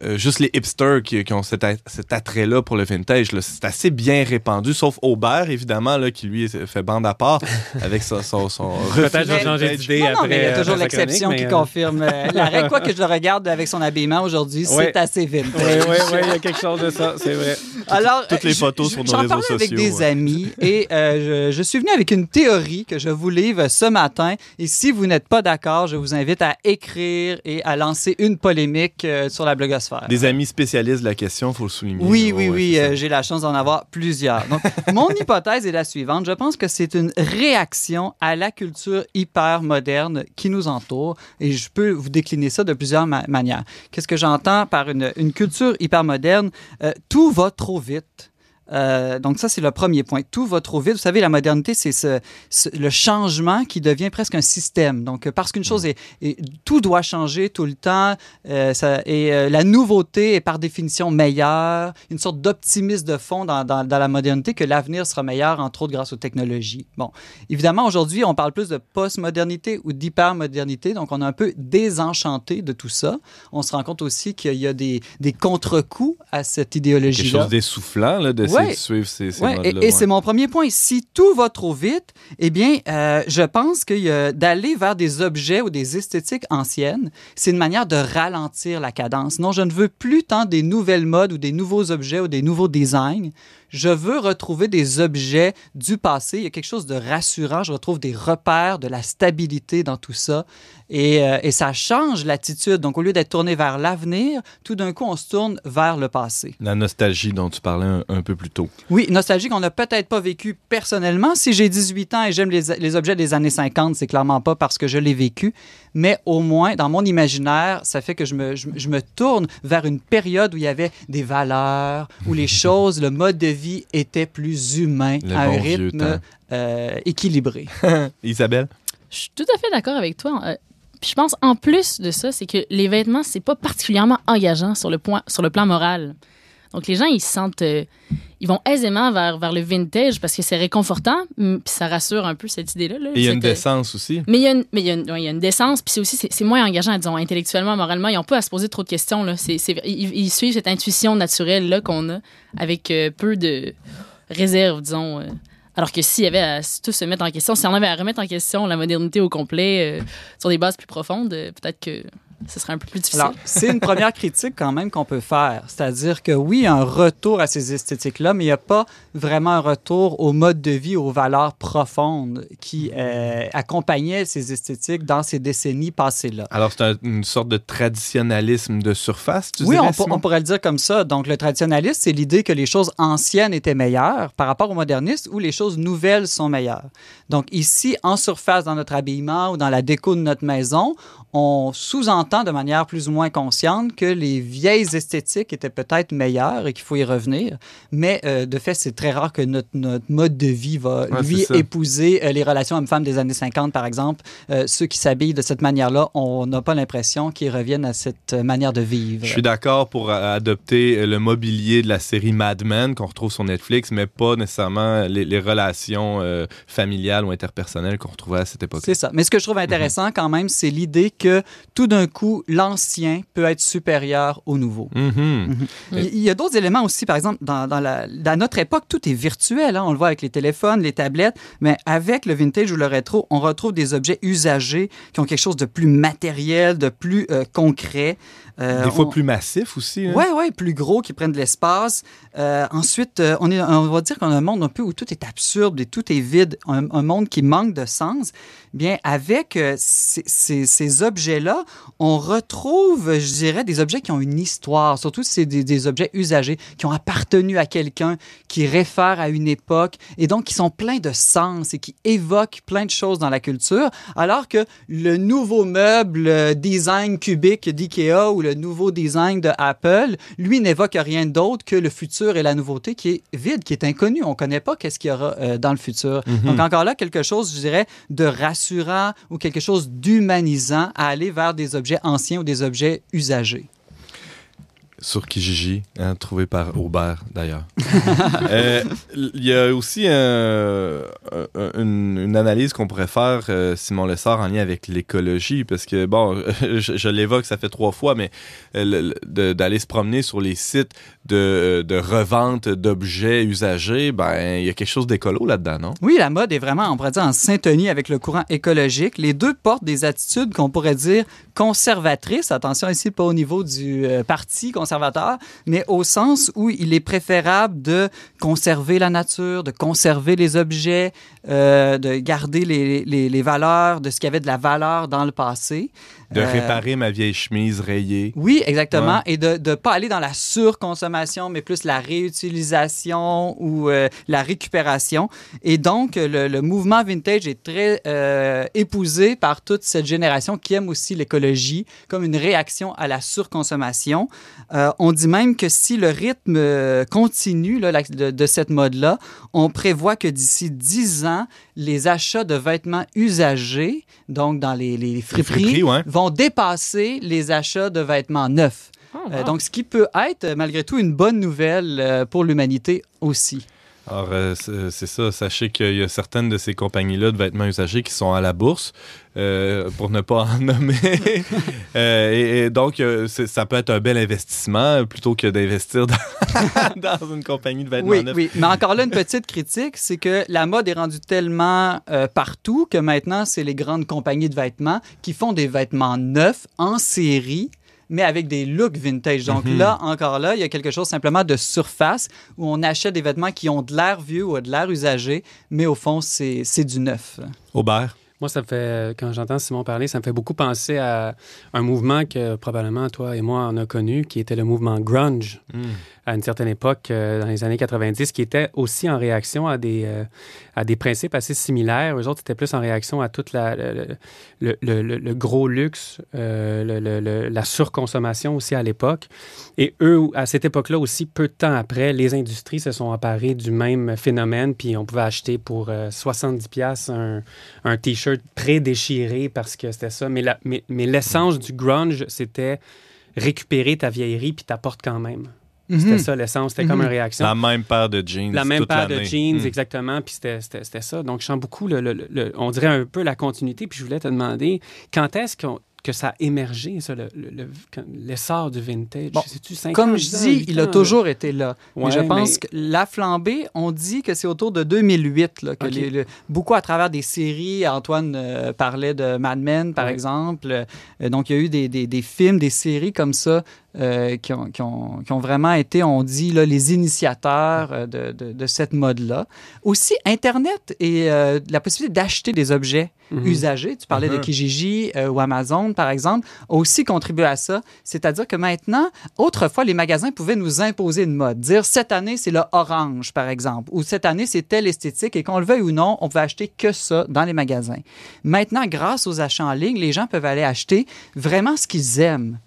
euh, juste les hipsters qui, qui ont cet, a- cet attrait-là pour le vintage. C'est assez bien répandu, sauf Aubert, évidemment, là, qui lui fait bande à part avec son, son, son Peut-être changer d'idée non, après. mais il y a euh, toujours sa l'exception qui euh, confirme euh, la règle. Quoi que je le regarde avec son habillement aujourd'hui, Ouais. c'est assez vintage. Oui, oui, oui, il y a quelque chose de ça, c'est vrai. Alors, Toutes les je- photos je- sur nos j'en réseaux parlais avec sociaux, des ouais. amis et euh, je, je suis venu avec une théorie que je vous livre ce matin. Et si vous n'êtes pas d'accord, je vous invite à écrire et à lancer une polémique euh, sur la blogosphère. Des amis spécialistes de la question, faut le souligner. Oui, oui, oui, euh, j'ai la chance d'en avoir plusieurs. Donc, mon hypothèse est la suivante. Je pense que c'est une réaction à la culture hyper moderne qui nous entoure et je peux vous décliner ça de plusieurs ma- manières. Qu'est-ce que j'entends par une, une culture hyper moderne? Euh, tout va trop vite. Euh, donc ça, c'est le premier point. Tout va trop vite. Vous savez, la modernité, c'est ce, ce- le changement qui devient presque un système. Donc, euh, parce qu'une chose est, est- Tout doit changer tout le temps. euh, ça- et euh, la nouveauté est par définition meilleure. Une sorte d'optimisme de fond dans, dans- dans la modernité que l'avenir sera meilleur, entre autres grâce aux technologies. Bon, évidemment, aujourd'hui, on parle plus de post-modernité ou d'hyper-modernité. Donc, on est un peu désenchanté de tout ça. On se rend compte aussi qu'il y a des, des contre-coups à cette Quelque idéologie-là. chose d'essoufflant, là, d'essayer Ouais. de suivre ces, ces Ouais, modes-là. et, et c'est mon premier point. Si tout va trop vite, eh bien, euh, je pense que euh, d'aller vers des objets ou des esthétiques anciennes, c'est une manière de ralentir la cadence. Non, je ne veux plus tant des nouvelles modes ou des nouveaux objets ou des nouveaux designs. Je veux retrouver des objets du passé. Il y a quelque chose de rassurant. Je retrouve des repères, de la stabilité dans tout ça. Et, euh, et ça change l'attitude. Donc, au lieu d'être tourné vers l'avenir, tout d'un coup, on se tourne vers le passé. La nostalgie dont tu parlais un, un peu plus tôt. Oui, nostalgie qu'on n'a peut-être pas vécu personnellement. Si j'ai 18 ans et j'aime les, les objets des années 50, c'est clairement pas parce que je l'ai vécu, mais au moins, dans mon imaginaire, ça fait que je me, je, je me tourne vers une période où il y avait des valeurs, où les choses, le mode de vie était plus humain, Le à un bon rythme euh, équilibré. Isabelle? Je suis tout à fait d'accord avec toi. Euh, puis je pense, en plus de ça, c'est que les vêtements, c'est pas particulièrement engageant sur le, point, sur le plan moral. Donc, les gens, ils se sentent. euh, ils vont aisément vers, vers le vintage parce que c'est réconfortant, puis ça rassure un peu cette idée-là. là, Et il y a une décence aussi. Mais il y a une, mais il y a une, ouais, il y a une décence, puis c'est aussi c'est, moins engageant, disons, intellectuellement, moralement. Ils n'ont pas à se poser trop de questions. Là. C'est, c'est- ils, ils suivent cette intuition naturelle là, qu'on a avec euh, peu de réserve, disons. euh. Alors que s'il y avait à tout se mettre en question, si on avait à remettre en question la modernité au complet euh, sur des bases plus profondes, peut-être que ce serait un peu plus difficile. Alors, c'est une première critique quand même qu'on peut faire. C'est-à-dire que oui, il y a un retour à ces esthétiques-là, mais il n'y a pas vraiment un retour au mode de vie, aux valeurs profondes qui euh, accompagnaient ces esthétiques dans ces décennies passées-là. Alors, c'est un- une sorte de traditionnalisme de surface, tu Oui, dirais, on, Simon? on pourrait le dire comme ça. Donc, le traditionnaliste, c'est l'idée que les choses anciennes étaient meilleures par rapport aux modernistes où les choses nouvelles sont meilleures. Donc, ici, en surface, dans notre habillement ou dans la déco de notre maison, on sous-entend de manière plus ou moins consciente que les vieilles esthétiques étaient peut-être meilleures et qu'il faut y revenir. Mais euh, de fait, c'est très rare que notre, notre mode de vie va, Ouais, lui, épouser euh, les relations hommes-femmes des années 50, par exemple. Euh, ceux qui s'habillent de cette manière-là, on n'a pas l'impression qu'ils reviennent à cette manière de vivre. Je suis d'accord pour adopter le mobilier de la série Mad Men qu'on retrouve sur Netflix, mais pas nécessairement les, les relations familiales ou interpersonnelles qu'on retrouvait à cette époque. C'est ça. Mais ce que je trouve intéressant quand même, c'est l'idée que tout d'un coup, l'ancien peut être supérieur au nouveau. Mhm. Il il y a d'autres éléments aussi, par exemple, dans, dans la, dans notre époque, tout est virtuel. hein. On le voit avec les téléphones, les tablettes, mais avec le vintage ou le rétro, on retrouve des objets usagés qui ont quelque chose de plus matériel, de plus euh, concret. Euh, Des fois on- plus massif aussi. hein? Ouais, ouais, plus gros, qui prennent de l'espace. Euh, ensuite, euh, on, est, on va dire qu'on a un monde un peu où tout est absurde et tout est vide, un, un monde qui manque de sens. Bien, avec euh, ces, ces- ces objets-là, on retrouve, je dirais, des objets qui ont une histoire. Surtout si c'est des, des objets usagés, qui ont appartenu à quelqu'un, qui réfèrent à une époque, et donc qui sont pleins de sens et qui évoquent plein de choses dans la culture, alors que le nouveau meuble design cubique d'IKEA ou le nouveau design de Apple, lui n'évoque rien d'autre que le futur et la nouveauté qui est vide, qui est inconnu. On ne connaît pas qu'est-ce qu'il y aura euh, dans le futur. Donc encore là, quelque chose, je dirais, de rassurant ou quelque chose d'humanisant à aller vers des objets anciens ou des objets usagés. Sur Kijiji, hein, trouvé par Aubert d'ailleurs. Euh, Il y a aussi un- un- une, une analyse qu'on pourrait faire, euh, Simon Lessard, en lien avec l'écologie, parce que, bon, je, je l'évoque, ça fait trois fois, mais euh, d'aller se promener sur les sites de, de revente d'objets usagés, ben, il y a quelque chose d'écolo là-dedans, non? Oui, la mode est vraiment, on pourrait dire, en syntonie avec le courant écologique. Les deux portent des attitudes qu'on pourrait dire conservatrices. Attention ici, pas au niveau du euh, parti mais au sens où il est préférable de conserver la nature, de conserver les objets, euh, de garder les, les, les valeurs de ce qui avait de la valeur dans le passé. De Euh, réparer ma vieille chemise rayée. Oui, exactement. Ouais. Et de ne pas aller dans la surconsommation, mais plus la réutilisation ou euh, la récupération. Et donc, le, le mouvement vintage est très euh, épousé par toute cette génération qui aime aussi l'écologie comme une réaction à la surconsommation. On dit même que si le rythme continue là, de, de cette mode-là, on prévoit que d'ici 10 ans, les achats de vêtements usagés, donc dans les, les friperies, friperies, ouais. vont dépasser les achats de vêtements neufs. Euh, donc, ce qui peut être, malgré tout, une bonne nouvelle euh, pour l'humanité aussi. Alors, euh, c'est c'est ça. Sachez qu'il y a certaines de ces compagnies-là de vêtements usagés qui sont à la bourse, euh, pour ne pas en nommer. Euh, et, et donc, euh, ça peut être un bel investissement euh, plutôt que d'investir dans, dans une compagnie de vêtements Oui, neufs. oui. Mais encore là, une petite critique, c'est que la mode est rendue tellement euh, partout que maintenant, c'est les grandes compagnies de vêtements qui font des vêtements neufs en série mais avec des looks vintage. Donc Mhm. là, encore là, il y a quelque chose simplement de surface où on achète des vêtements qui ont de l'air vieux ou de l'air usagé, mais au fond, c'est c'est du neuf. Aubert? Moi, ça me fait, quand j'entends Simon parler, ça me fait beaucoup penser à un mouvement que probablement toi et moi on a connu, qui était le mouvement grunge à une certaine époque, euh, dans les années 90, qui était aussi en réaction à des, euh, à des principes assez similaires. Eux autres, c'était plus en réaction à toute la, le, le- le- gros luxe, euh, la surconsommation aussi à l'époque. Et eux, à cette époque-là aussi, peu de temps après, les industries se sont emparées du même phénomène, puis on pouvait acheter pour euh, 70 pièces un, un T-shirt pré-déchiré parce que c'était ça. Mais la- mais- mais l'essence du grunge, c'était récupérer ta vieillerie puis t'apportes quand même. C'était Mhm. ça l'essence, c'était comme Mhm. une réaction. La même paire de jeans. La même toute paire de jeans, Hmm. exactement. Puis c'était- ça. Donc, je sens beaucoup, le, le- le- on dirait un peu la continuité. Puis je voulais te demander, quand est-ce qu'on- que ça a émergé, ça, le- le- l'essor du vintage? Bon, Comme je ans, dis, il a toujours été là. Ouais, mais je pense mais- que la flambée, on dit que c'est autour de 2008 là, que les- beaucoup à travers des séries. Antoine euh, parlait de Mad Men, par Ouais. exemple. Euh, donc, il y a eu des, des- des films, des séries comme ça euh, qui, ont, qui ont- qui ont vraiment été, on dit, là, les initiateurs euh, de, de- de cette mode-là. Aussi, Internet et euh, la possibilité d'acheter des objets Mhm. usagés. Tu parlais de Mhm. Kijiji euh, ou Amazon, par exemple, aussi contribué à ça. C'est-à-dire que maintenant, autrefois, les magasins pouvaient nous imposer une mode. Dire cette année, c'est le orange, par exemple, ou cette année, c'est telle esthétique, et qu'on le veuille ou non, on pouvait acheter que ça dans les magasins. Maintenant, grâce aux achats en ligne, les gens peuvent aller acheter vraiment ce qu'ils aiment.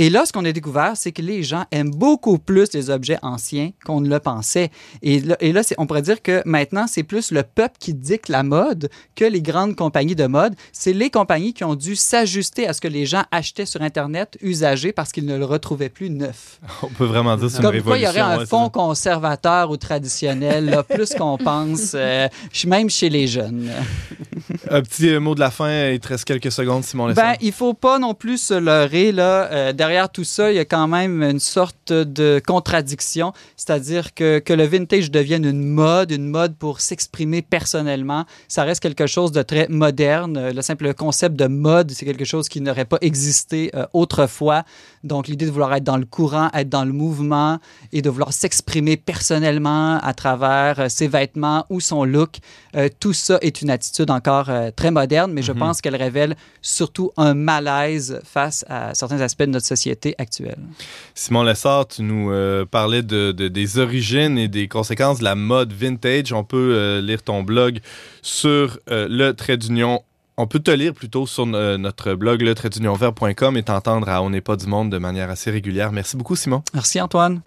Et là, ce qu'on a découvert, c'est que les gens aiment beaucoup plus les objets anciens qu'on ne le pensait. Et là, et là c'est- on pourrait dire que maintenant, c'est plus le peuple qui dicte la mode que les grandes compagnies de mode. C'est les compagnies qui ont dû s'ajuster à ce que les gens achetaient sur Internet usagé parce qu'ils ne le retrouvaient plus neuf. On peut vraiment dire c'est une Comme révolution. quoi, il y aurait un ouais, fond conservateur ou traditionnel, là, plus qu'on pense, euh, même chez les jeunes. Un petit euh, mot de la fin. Il te reste quelques secondes, Simon Lessard. Ben, il faut pas non plus se leurrer. Là. Euh, derrière tout ça, il y a quand même une sorte de contradiction. C'est-à-dire que, que le vintage devienne une mode, une mode pour s'exprimer personnellement, ça reste quelque chose de très moderne. Euh, Le simple concept de mode, c'est quelque chose qui n'aurait pas existé euh, autrefois. Donc, l'idée de vouloir être dans le courant, être dans le mouvement et de vouloir s'exprimer personnellement à travers euh, ses vêtements ou son look, euh, tout ça est une attitude encore très moderne, mais je Mhm. pense qu'elle révèle surtout un malaise face à certains aspects de notre société actuelle. Simon Lessard, tu nous euh, parlais de, de- des origines et des conséquences de la mode vintage. On peut euh, lire ton blog sur euh, le trait d'union. On peut te lire plutôt sur notre blog le trait d'unionvert.com et t'entendre à On n'est pas du monde de manière assez régulière. Merci beaucoup, Simon. Merci Antoine.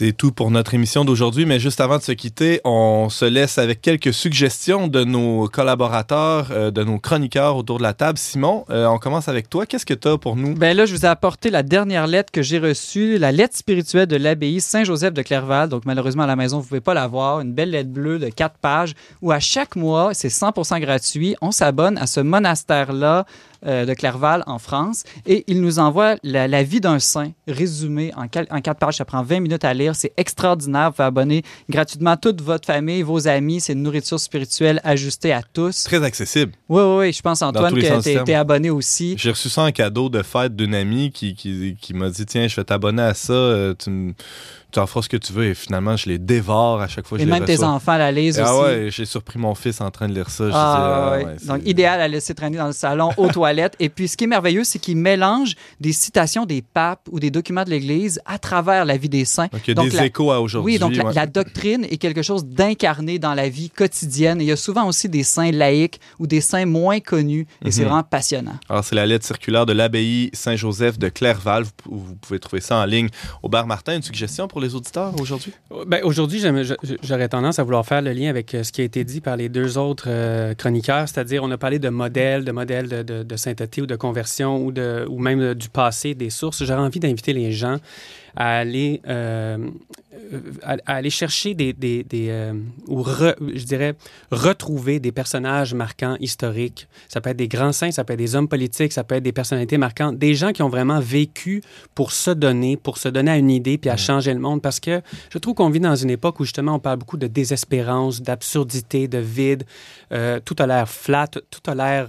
C'est tout pour notre émission d'aujourd'hui, mais juste avant de se quitter, on se laisse avec quelques suggestions de nos collaborateurs, euh, de nos chroniqueurs autour de la table. Simon, euh, on commence avec toi. Qu'est-ce que tu as pour nous? Ben là, je vous ai apporté la dernière lettre que j'ai reçue, la lettre spirituelle de l'abbaye Saint-Joseph de Clerval. Donc, malheureusement, à la maison, vous ne pouvez pas la voir. Une belle lettre bleue de quatre pages où à chaque mois, c'est 100 gratuit, on s'abonne à ce monastère-là euh, de Clerval en France et il nous envoie la, la vie d'un saint résumé en, quatre pages. Ça prend 20 minutes à lire. C'est extraordinaire. Vous pouvez abonner gratuitement toute votre famille, vos amis. C'est une nourriture spirituelle ajustée à tous. Très accessible. Oui, oui, oui. Je pense, Antoine, que tu es, abonné aussi. J'ai reçu ça en cadeau de fête d'une amie qui, qui, qui m'a dit Tiens, je vais t'abonner à ça, euh, tu, me- tu en feras ce que tu veux. Et finalement, je les dévore à chaque fois que Et je les même tes enfants la lisent Et aussi. Ah ouais, j'ai surpris mon fils en train de lire ça. Je Ah, disais, ah ouais. Donc, idéal à laisser traîner dans le salon, aux toilettes. Et puis, ce qui est merveilleux, c'est qu'il mélange des citations des papes ou des documents de l'Église à travers la vie des saints. Donc, il y a Donc, des la- échos à aujourd'hui. Oui, donc la, ouais. la doctrine est quelque chose d'incarné dans la vie quotidienne. Et il y a souvent aussi des saints laïcs ou des saints moins connus. Et c'est Mhm. vraiment passionnant. Alors, c'est la lettre circulaire de l'abbaye Saint-Joseph de Clairval. Vous, pou- vous pouvez trouver ça en ligne au bar Martin. Une suggestion pour les auditeurs aujourd'hui? Ben, Aujourd'hui, j'aurais tendance à vouloir faire le lien avec euh, ce qui a été dit par les deux autres euh, chroniqueurs, c'est-à-dire on a parlé de modèles, de modèles de, de- sainteté ou de conversion ou, de, ou même euh, du passé, des sources. J'aurais envie d'inviter les gens à aller, euh, à, à aller chercher des, des, des, euh, ou re- je dirais retrouver des personnages marquants historiques. Ça peut être des grands saints, ça peut être des hommes politiques, ça peut être des personnalités marquantes, des gens qui ont vraiment vécu pour se donner, pour se donner à une idée puis à changer le monde. Parce que je trouve qu'on vit dans une époque où justement on parle beaucoup de désespérance, d'absurdité, de vide. Euh, tout a l'air flat, tout a l'air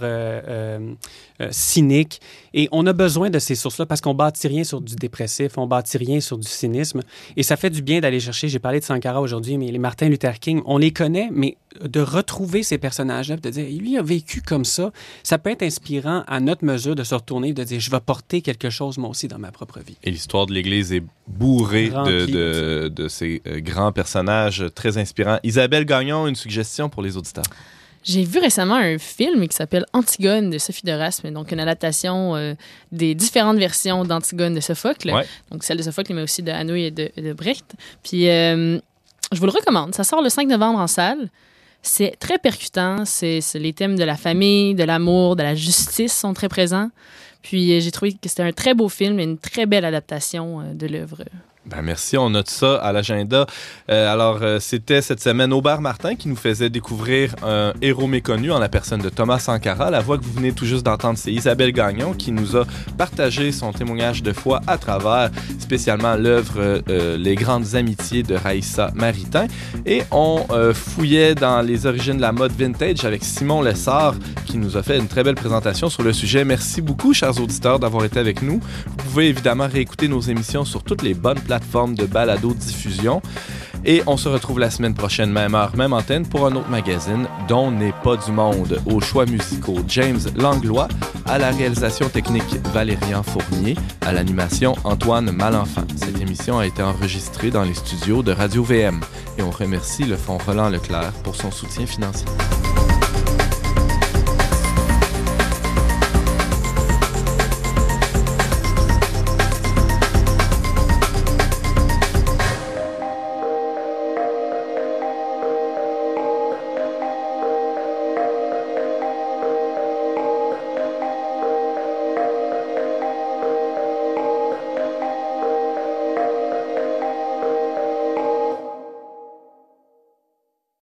cynique. Et on a besoin de ces sources-là parce qu'on bâtit rien sur du dépressif, on bâtit rien sur du cynisme. Et ça fait du bien d'aller chercher, j'ai parlé de Sankara aujourd'hui, mais les Martin Luther King, on les connaît, mais de retrouver ces personnages-là, de dire, lui a vécu comme ça, ça peut être inspirant à notre mesure de se retourner et de dire, je vais porter quelque chose moi aussi dans ma propre vie. Et l'histoire de l'Église est bourrée de, de, de ces euh, grands personnages très inspirants. Isabelle Gagnon, une suggestion pour les auditeurs? J'ai vu récemment un film qui s'appelle Antigone de Sophie de Rasme, donc une adaptation euh, des différentes versions d'Antigone de Sophocle. Ouais. Donc celle de Sophocle, mais aussi de Hanouille et de, de Brecht. Puis euh, je vous le recommande. Ça sort le 5 novembre en salle. C'est très percutant. C'est les thèmes de la famille, de l'amour, de la justice sont très présents. Puis euh, j'ai trouvé que c'était un très beau film et une très belle adaptation de l'œuvre. Ben merci, on note ça à l'agenda. Euh, alors, euh, c'était cette semaine Aubert Martin qui nous faisait découvrir un héros méconnu en la personne de Thomas Sankara. La voix que vous venez tout juste d'entendre, c'est Isabelle Gagnon qui nous a partagé son témoignage de foi à travers spécialement l'œuvre euh, Les grandes amitiés de Raïssa Maritain. Et on euh, fouillait dans les origines de la mode vintage avec Simon Lessard qui nous a fait une très belle présentation sur le sujet. Merci beaucoup, chers auditeurs, d'avoir été avec nous. Vous pouvez évidemment réécouter nos émissions sur toutes les bonnes plateformes de balado-diffusion. Et on se retrouve la semaine prochaine, même heure, même antenne, pour un autre magazine dont n'est pas du monde. Aux choix musicaux, James Langlois, à la réalisation technique, Valérian Fournier, à l'animation, Antoine Malenfant. Cette émission a été enregistrée dans les studios de Radio VM et on remercie le Fonds Roland Leclerc pour son soutien financier.